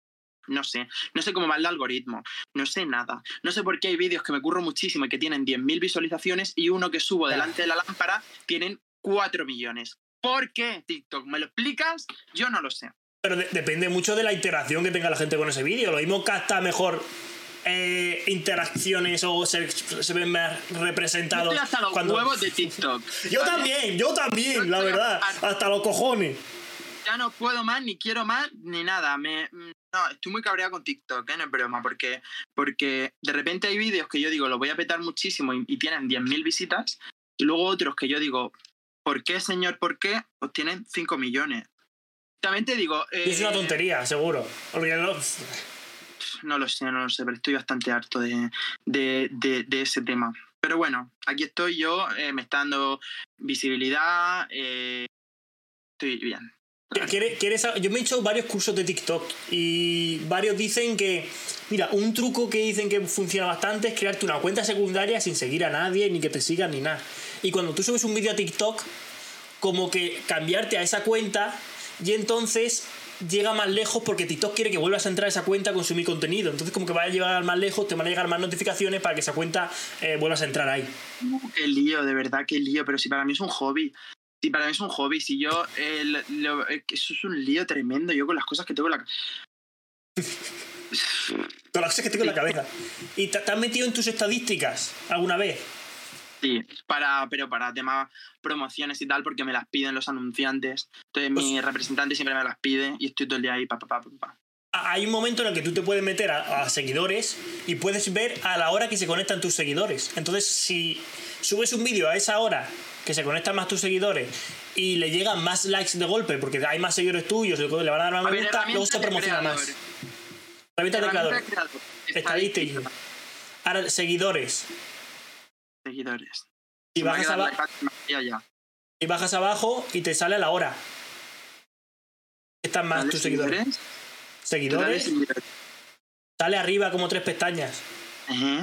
no sé. No sé cómo va el algoritmo. No sé nada. No sé por qué hay vídeos que me curro muchísimo y que tienen 10.000 visualizaciones y uno que subo delante de la lámpara tienen 4 millones. ¿Por qué TikTok? ¿Me lo explicas? Yo no lo sé. Pero de- depende mucho de la interacción que tenga la gente con ese vídeo. Lo mismo capta mejor eh, interacciones o se, se ven más Yo representados. estoy hasta los cuando- huevos de TikTok. Yo ¿vale? también, yo también, Yo la verdad. Hasta los cojones. ya no puedo más, ni quiero más, ni nada. Me, no, estoy muy cabreado con TikTok, ¿eh? no es broma, porque, porque de repente hay vídeos que yo digo, los voy a petar muchísimo y, y tienen 10.000 visitas, y luego otros que yo digo, ¿por qué, señor, por qué? Pues tienen 5 millones. También te digo... Es una eh, tontería, seguro. Porque no- lo sé, no lo sé, pero estoy bastante harto de, de, de- de ese tema. Pero bueno, aquí estoy yo, eh, me está dando visibilidad, eh, estoy bien. ¿Quieres- yo me he hecho varios cursos de TikTok y varios dicen que, mira, un truco que dicen que funciona bastante es crearte una cuenta secundaria sin seguir a nadie, ni que te sigan, ni nada. Y cuando tú subes un vídeo a TikTok, como que cambiarte a esa cuenta y entonces llega más lejos porque TikTok quiere que vuelvas a entrar a esa cuenta a consumir contenido. Entonces como que va a llegar más lejos, te van a llegar más notificaciones para que esa cuenta eh, vuelvas a entrar ahí. Qué lío, de verdad, qué lío, pero si para mí es un hobby. Si para mí es un hobby, si yo... eh, lo- eh, eso es un lío tremendo, yo con las cosas que tengo en la... Con las cosas que tengo en la cabeza. ¿Y te, te has metido en tus estadísticas alguna vez? Sí, para, pero para temas promociones y tal, porque me las piden los anunciantes. Entonces Pues- mi representante siempre me las pide y estoy todo el día ahí, pa, pa, pa, pa. hay un momento en el que tú te puedes meter a, a seguidores y puedes ver a la hora que se conectan tus seguidores. Entonces, si subes un vídeo a esa hora que se conectan más tus seguidores y le llegan más likes de golpe porque hay más seguidores tuyos, le van a dar más A me gusta, luego se promociona más. creador. Herramientas de creador. Estadística. Ahora, seguidores. Seguidores. Y bajas, y abajo y te sale a la hora. Están más ¿Dale tus Seguidores. seguidores. Sale arriba como tres pestañas. ¿Eh?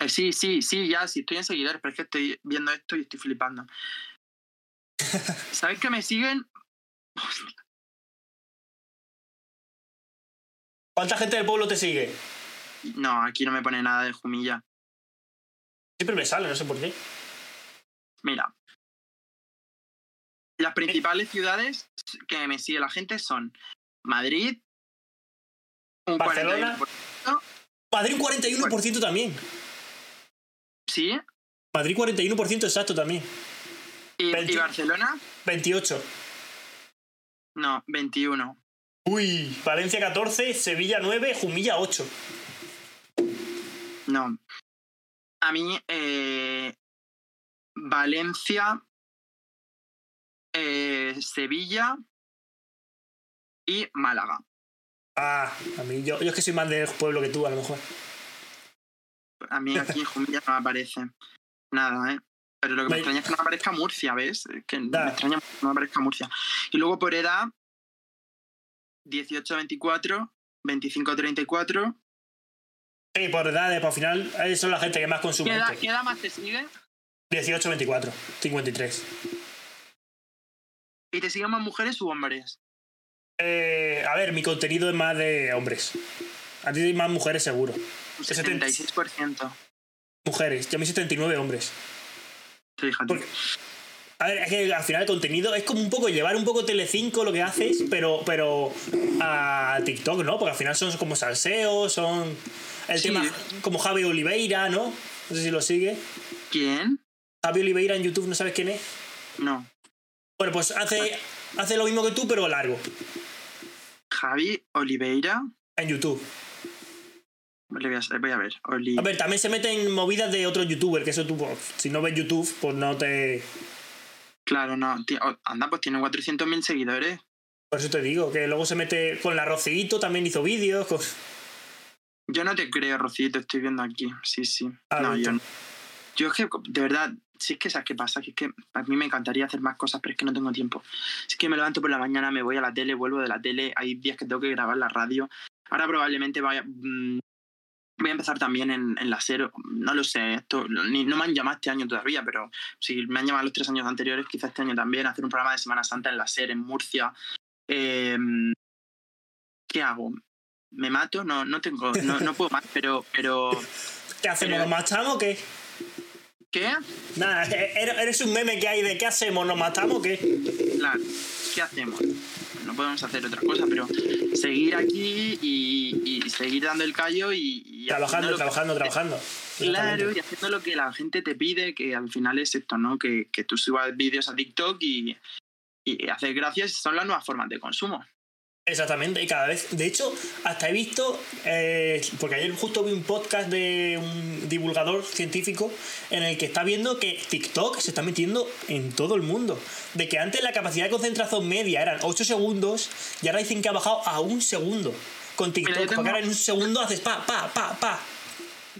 Eh, Sí, sí, sí, ya, sí, estoy en seguidores, pero es que estoy viendo esto y estoy flipando. ¿Sabes que me siguen? ¿Cuánta gente del pueblo te sigue? No, aquí no me pone nada de Jumilla. Siempre me sale, no sé por qué. Mira. Las principales ciudades que me sigue la gente son Madrid, un Barcelona. 41%, Madrid un 41% también. Sí, Madrid 41% exacto también. y, Barcelona, 28. no, 21. Uy, Valencia 14, Sevilla 9, Jumilla 8. No. A mí, eh, Valencia, eh, Sevilla y Málaga. Ah, a mí yo, yo es que soy más del pueblo que tú, a lo mejor. A mí aquí en Jumilla no me aparece nada, ¿eh? Pero lo que me Me- extraña es que no me aparezca Murcia, ¿ves? Es que me extraña que no me aparezca Murcia. Y luego por edad, 18-24, 25-34. Sí, por edades, por final, son la gente que más consume. ¿Qué edad, esto. qué edad más te sigue? 18, 24, 53. ¿Y te siguen más mujeres u hombres? Eh, a ver, mi contenido es más de hombres. A ti hay más mujeres seguro. Un Ese te- 76%. Mujeres, yo mí 79 hombres. Fíjate. Porque- A ver, es que al final el contenido es como un poco llevar un poco Telecinco lo que haces, pero, pero a TikTok, ¿no? Porque al final son como salseos, son el Sí. tema como Javi Oliveira, ¿no? No sé si lo sigue. ¿Quién? Javi Oliveira en YouTube, ¿no sabes quién es? No. Bueno, pues hace, hace lo mismo que tú, pero largo, Javi Oliveira. en YouTube. Le voy a, voy a ver. Oli- A ver, también se mete en movidas de otros youtubers, que eso tú, si no ves YouTube, pues no te... Claro, no. Anda, pues tiene 400.000 seguidores. Por eso te digo, que luego se mete con la Rocito, también hizo vídeos, con... Yo no te creo, Rocito, estoy viendo aquí. Sí, sí. Ah, no, yo no. Yo es que, de verdad, si es que sabes qué pasa, que es que a mí me encantaría hacer más cosas, pero es que no tengo tiempo. Es que me levanto por la mañana, me voy a la tele, vuelvo de la tele, hay días que tengo que grabar la radio. Ahora probablemente vaya, mm, voy a empezar también en, en la SER, no lo sé, esto, ni, no me han llamado este año todavía, pero si me han llamado los tres años anteriores, quizás este año también, hacer un programa de Semana Santa en la SER, en Murcia. Em, ¿Qué hago? ¿Me mato? No, no tengo, no, no puedo más, pero, pero ¿Qué hacemos? Pero- ¿Nos matamos o qué? ¿qué? Nada, e- eres un meme que hay de ¿qué hacemos? ¿Nos matamos o qué? Claro, ¿qué hacemos? No podemos hacer otra cosa, pero seguir aquí y, y seguir dando el callo y, y Trabajando, que- trabajando, trabajando. Claro, y haciendo lo que la gente te pide, que al final es esto, ¿no? Que, que tú subas vídeos a TikTok y, y hacer gracias son las nuevas formas de consumo. Exactamente, y cada vez, de hecho, hasta he visto, eh, porque ayer justo vi un podcast de un divulgador científico en el que está viendo que TikTok se está metiendo en todo el mundo. De que antes la capacidad de concentración media eran 8 segundos y ahora dicen que ha bajado a un segundo con TikTok, tengo- porque ahora en un segundo haces pa, pa, pa, pa.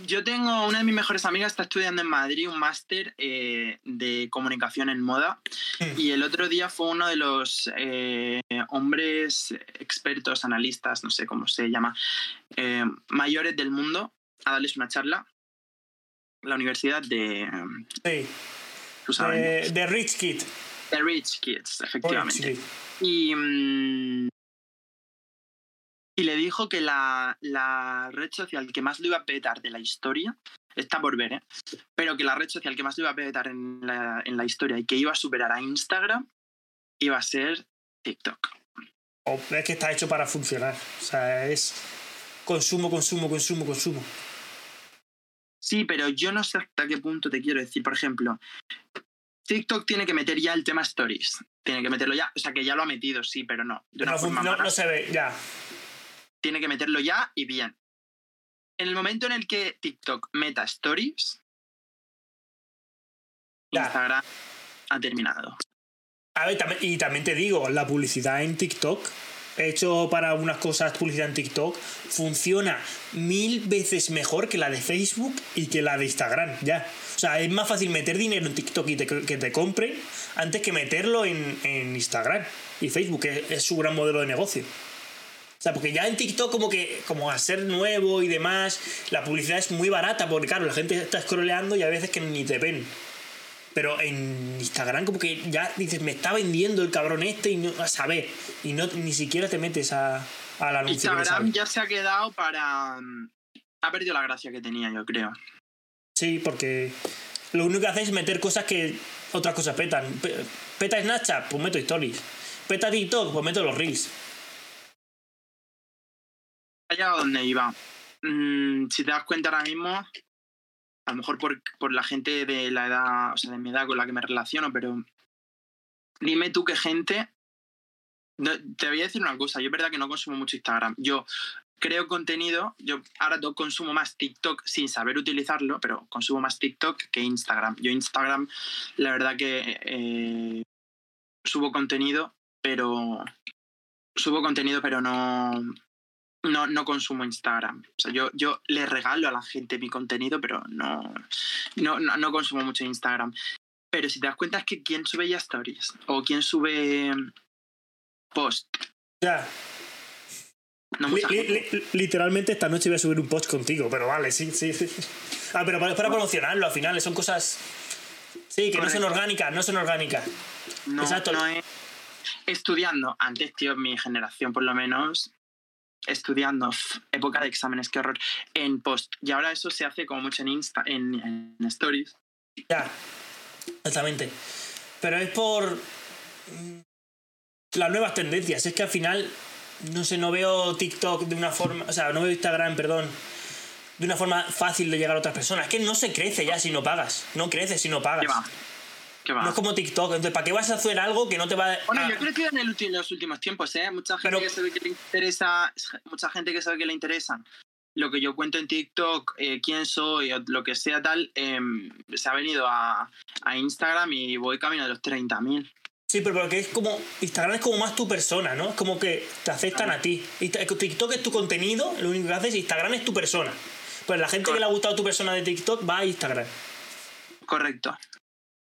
Yo tengo una de mis mejores amigas, está estudiando en Madrid un máster eh, de comunicación en moda y el otro día fue uno de los eh, hombres expertos, analistas, no sé cómo se llama, eh, mayores del mundo a darles una charla. La universidad de... Sí, tú sabes, de, de Rich Kid. The Rich Kids, efectivamente. Rich. Y, mm, y le dijo que la, la red social que más lo iba a petar de la historia, está por ver, ¿eh? pero que la red social que más lo iba a petar en la, en la historia y que iba a superar a Instagram iba a ser TikTok. O es que está hecho para funcionar. O sea, es consumo, consumo, consumo, consumo. Sí, pero yo no sé hasta qué punto te quiero decir. Por ejemplo, TikTok tiene que meter ya el tema stories. Tiene que meterlo ya. O sea, que ya lo ha metido, sí, pero no. De una No, forma no- no se ve, ya. Tiene que meterlo ya y bien. En el momento en el que TikTok meta stories, Ya. Instagram ha terminado. A ver, y también te digo, la publicidad en TikTok, hecho para unas cosas publicidad en TikTok, funciona mil veces mejor que la de Facebook y que la de Instagram, ya. O sea, es más fácil meter dinero en TikTok y te- que te compren antes que meterlo en, en Instagram y Facebook, que es, es su gran modelo de negocio. O sea, porque ya en TikTok como que, como al ser nuevo y demás, la publicidad es muy barata, porque claro, la gente está scrolleando y a veces que ni te ven. Pero en Instagram como que ya dices, me está vendiendo el cabrón este y no a saber. Y no ni siquiera te metes a, al anuncio. que te Instagram ya se ha quedado para... mm, Ha perdido la gracia que tenía, yo creo. Sí, porque lo único que hace es meter cosas que otras cosas petan. Pe- Peta Snapchat, pues meto stories. Peta TikTok, pues meto los reels. Ha llegado a donde iba. Mm, si te das cuenta ahora mismo, a lo mejor por, por la gente de la edad, o sea, de mi edad con la que me relaciono, pero dime tú qué gente... Te voy a decir una cosa, yo es verdad que no consumo mucho Instagram. Yo creo contenido, yo ahora consumo más TikTok sin saber utilizarlo, pero consumo más TikTok que Instagram. Yo Instagram, la verdad que eh, subo contenido, pero subo contenido, pero no, no, no consumo Instagram. O sea, yo, yo le regalo a la gente mi contenido, pero no, no, no, no consumo mucho Instagram. Pero si te das cuenta es que quién sube ya stories o quién sube post, Ya. no Li- li- li- literalmente esta noche voy a subir un post contigo, pero vale, sí, sí. sí. Ah, pero para, para promocionarlo al final, son cosas. Sí, que no son orgánicas, no son orgánicas. No, exacto. no es estudiando. Antes, tío, mi generación por lo menos estudiando, época de exámenes, qué horror, en post. Y ahora eso se hace como mucho en Insta, en, en stories. Ya, exactamente. Pero es por mm, las nuevas tendencias. Es que al final, no sé, no veo TikTok de una forma, o sea, no veo Instagram, perdón, de una forma fácil de llegar a otras personas. Es que no se crece ya si no pagas. No crece si no pagas. No es como TikTok. Entonces, ¿para qué vas a hacer algo que no te va a... Bueno, yo creo que en el los últimos tiempos, ¿eh? Mucha gente Pero- que sabe que le interesa, mucha gente que sabe que le interesa lo que yo cuento en TikTok, eh, quién soy, o lo que sea tal, em, se ha venido a, a Instagram y voy camino de los 30.000. Sí, pero porque es como. Instagram es como más tu persona, ¿no? Es como que te aceptan a ti. TikTok es tu contenido, lo único que haces, Instagram es tu persona. Pues la gente que le ha gustado tu persona de TikTok va a Instagram. Correcto.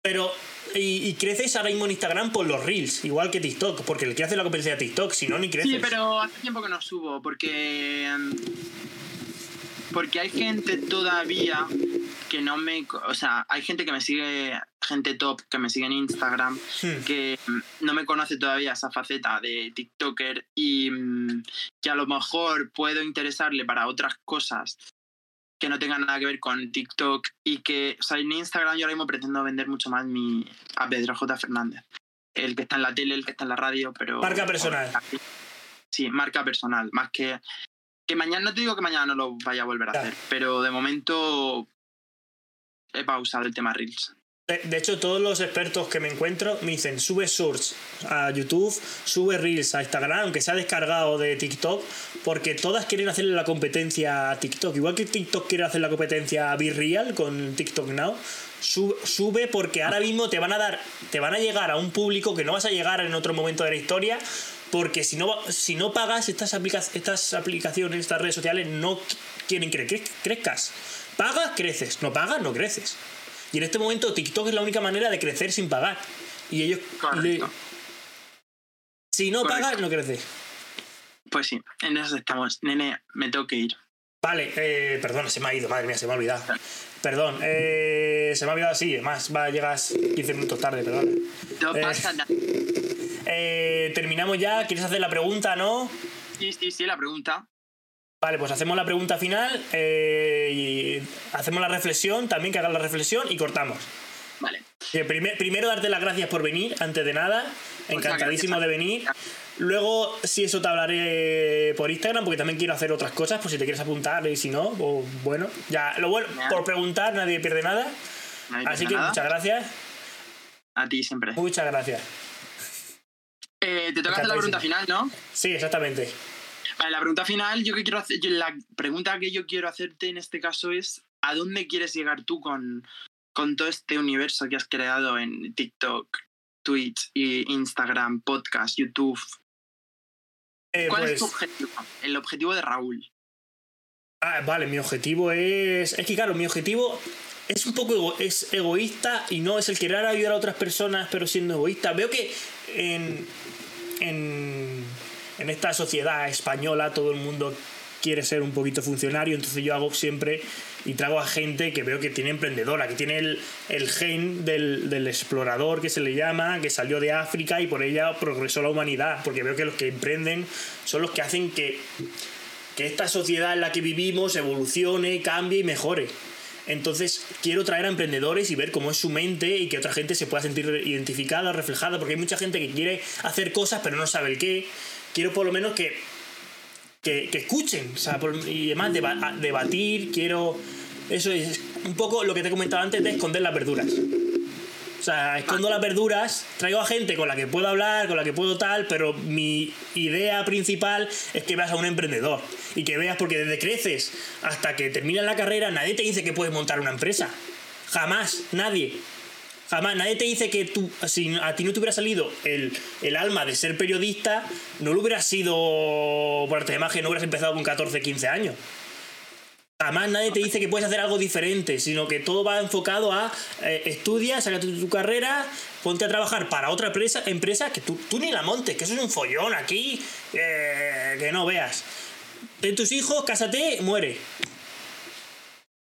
Pero. Y, y creces ahora mismo en Instagram por los Reels, igual que TikTok, porque el que hace la competencia a TikTok, si no, ni creces. Sí, pero hace tiempo que no subo porque em, porque hay gente todavía que no me... O sea, hay gente que me sigue, gente top que me sigue en Instagram, Hmm. que mm, no me conoce todavía esa faceta de TikToker y mm, que a lo mejor puedo interesarle para otras cosas que no tengan nada que ver con TikTok y que, o sea, en Instagram yo ahora mismo pretendo vender mucho más mi, a Pedro J. Fernández. El que está en la tele, el que está en la radio, pero... Marca personal. Sí, marca personal, más que... Que mañana, no te digo que mañana no lo vaya a volver a Claro. hacer, pero de momento he pausado el tema Reels. De, hecho, todos los expertos que me encuentro me dicen, sube Shorts a YouTube, sube Reels a Instagram, aunque se ha descargado de TikTok, porque todas quieren hacerle la competencia a TikTok. Igual que TikTok quiere hacer la competencia a Be Real con TikTok Now, su- sube porque ahora mismo te van a dar, te van a llegar a un público que no vas a llegar en otro momento de la historia, porque si no, si no pagas estas, aplica- estas aplicaciones, estas redes sociales, no qu- quieren que cre- crezcas. Pagas, creces. No pagas, no creces. Y en este momento TikTok es la única manera de crecer sin pagar. Y ellos... Le- si no Correcto. pagas, no creces. Pues sí, en eso estamos. Nene, me tengo que ir. Vale, eh, perdón, se me ha ido, madre mía, se me ha olvidado. Perdón, eh, se me ha olvidado así, además va, llegas 15 minutos tarde, perdón. No Eh. pasa nada. Eh, terminamos ya, ¿quieres hacer la pregunta, no? Sí, sí, sí, la pregunta. Vale, pues hacemos la pregunta final eh, y hacemos la reflexión, también que hagas la reflexión y cortamos. Vale. Primer- primero darte las gracias por venir, antes de nada. Encantadísimo de venir. Luego, si eso te hablaré por Instagram, porque también quiero hacer otras cosas, por si te quieres apuntar y si no, o bueno, ya, lo bueno, por preguntar nadie pierde nada. Así que nada. muchas gracias, A ti siempre. muchas gracias. Eh, te toca hacer la pregunta final, ¿no? Sí, exactamente. Vale, la pregunta final, yo que quiero hacer, la pregunta que yo quiero hacerte en este caso es ¿a dónde quieres llegar tú con, con todo este universo que has creado en TikTok, Twitch, y Instagram, podcast, YouTube? Eh, ¿Cuál es pues, tu objetivo? El objetivo de Raúl. ah, vale, mi objetivo es. Es que, claro, mi objetivo es un poco ego- es egoísta y no es el querer ayudar a otras personas, pero siendo egoísta. Veo que en, en, en esta sociedad española todo el mundo quiere ser un poquito funcionario, entonces yo hago siempre y traigo a gente que veo que tiene emprendedora, que tiene el, gen del, del explorador que se le llama, que salió de África y por ella progresó la humanidad, porque veo que los que emprenden son los que hacen que, que esta sociedad en la que vivimos evolucione, cambie y mejore. Entonces quiero traer a emprendedores y ver cómo es su mente y que otra gente se pueda sentir identificada, reflejada, porque hay mucha gente que quiere hacer cosas pero no sabe el qué. Quiero por lo menos que, que, escuchen, o sea, y además debatir, quiero... Eso es un poco lo que te comentaba antes de esconder las verduras. O sea, escondo las verduras, traigo a gente con la que puedo hablar, con la que puedo tal, pero mi idea principal es que veas a un emprendedor y que veas porque desde creces hasta que terminas la carrera nadie te dice que puedes montar una empresa. Jamás, nadie. Jamás, nadie te dice que tú, si a ti no te hubiera salido el, el alma de ser periodista, no lo hubieras sido por arte de magia, no hubieras empezado con 14, 15 años. Jamás nadie te dice que puedes hacer algo diferente, sino que todo va enfocado a eh, estudia, tu, tu carrera, ponte a trabajar para otra empresa, empresa que tú, tú ni la montes, que eso es un follón aquí, eh, que no veas. Ten tus hijos, cásate, muere.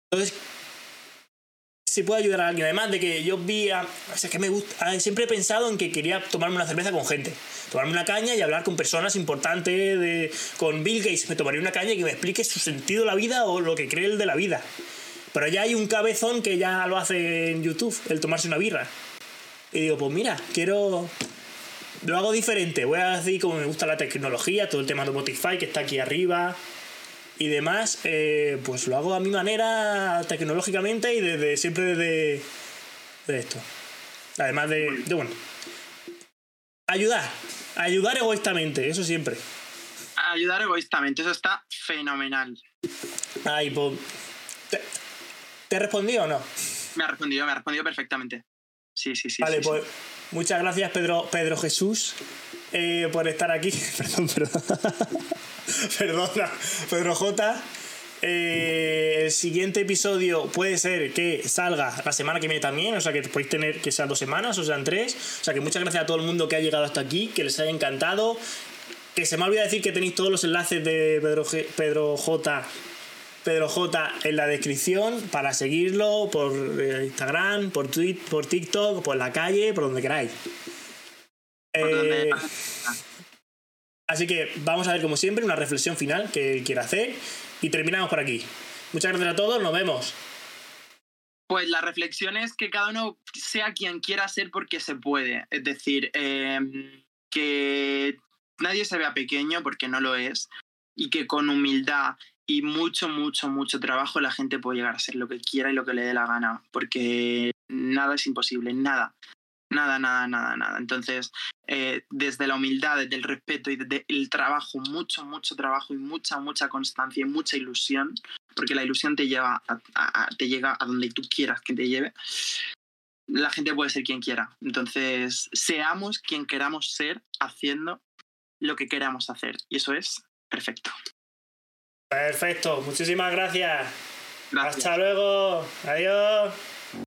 Entonces, si puede ayudar a alguien. Además de que yo vi a, o que me gusta, ah, siempre he pensado en que quería tomarme una cerveza con gente. Tomarme una caña y hablar con personas importantes. De, con Bill Gates me tomaría una caña y que me explique su sentido de la vida o lo que cree él de la vida. Pero ya hay un cabezón que ya lo hace en YouTube, el tomarse una birra. Y digo, pues mira, quiero... Lo hago diferente. Voy a decir como me gusta la tecnología, todo el tema de Spotify que está aquí arriba y demás, eh, pues lo hago a mi manera, tecnológicamente y desde siempre desde de esto. Además de, de, bueno, ayudar, ayudar egoístamente, eso siempre. Ayudar egoístamente, eso está fenomenal. Ay, pues, ¿te, te he respondido o no? Me ha respondido, me ha respondido perfectamente. Sí, sí, sí. vale, sí, pues sí. muchas gracias Pedro, Pedro Jesús eh, por estar aquí. perdón, perdón. Perdona, Pedro J. Eh, el siguiente episodio puede ser que salga la semana que viene también, o sea que podéis tener que sean dos semanas o sean tres. O sea que muchas gracias a todo el mundo que ha llegado hasta aquí, que les haya encantado. Que se me olvida decir que tenéis todos los enlaces de Pedro, G- Pedro J Pedro J en la descripción para seguirlo por eh, Instagram, por Twitter, por TikTok, por la calle, por donde queráis. Eh, así que vamos a ver como siempre una reflexión final que quiera hacer y terminamos por aquí. Muchas gracias a todos, nos vemos. Pues la reflexión es que cada uno sea quien quiera ser porque se puede. Es decir, em, que nadie se vea pequeño porque no lo es y que con humildad y mucho, mucho, mucho trabajo la gente puede llegar a ser lo que quiera y lo que le dé la gana, porque nada es imposible, nada. Nada, nada, nada, nada. Entonces, eh, desde la humildad, desde el respeto y desde el trabajo, mucho, mucho trabajo y mucha, mucha constancia y mucha ilusión, porque la ilusión te lleva a, te llega a donde tú quieras que te lleve, la gente puede ser quien quiera. Entonces, seamos quien queramos ser haciendo lo que queramos hacer. Y eso es perfecto. Perfecto, muchísimas gracias. gracias. Hasta luego. Adiós.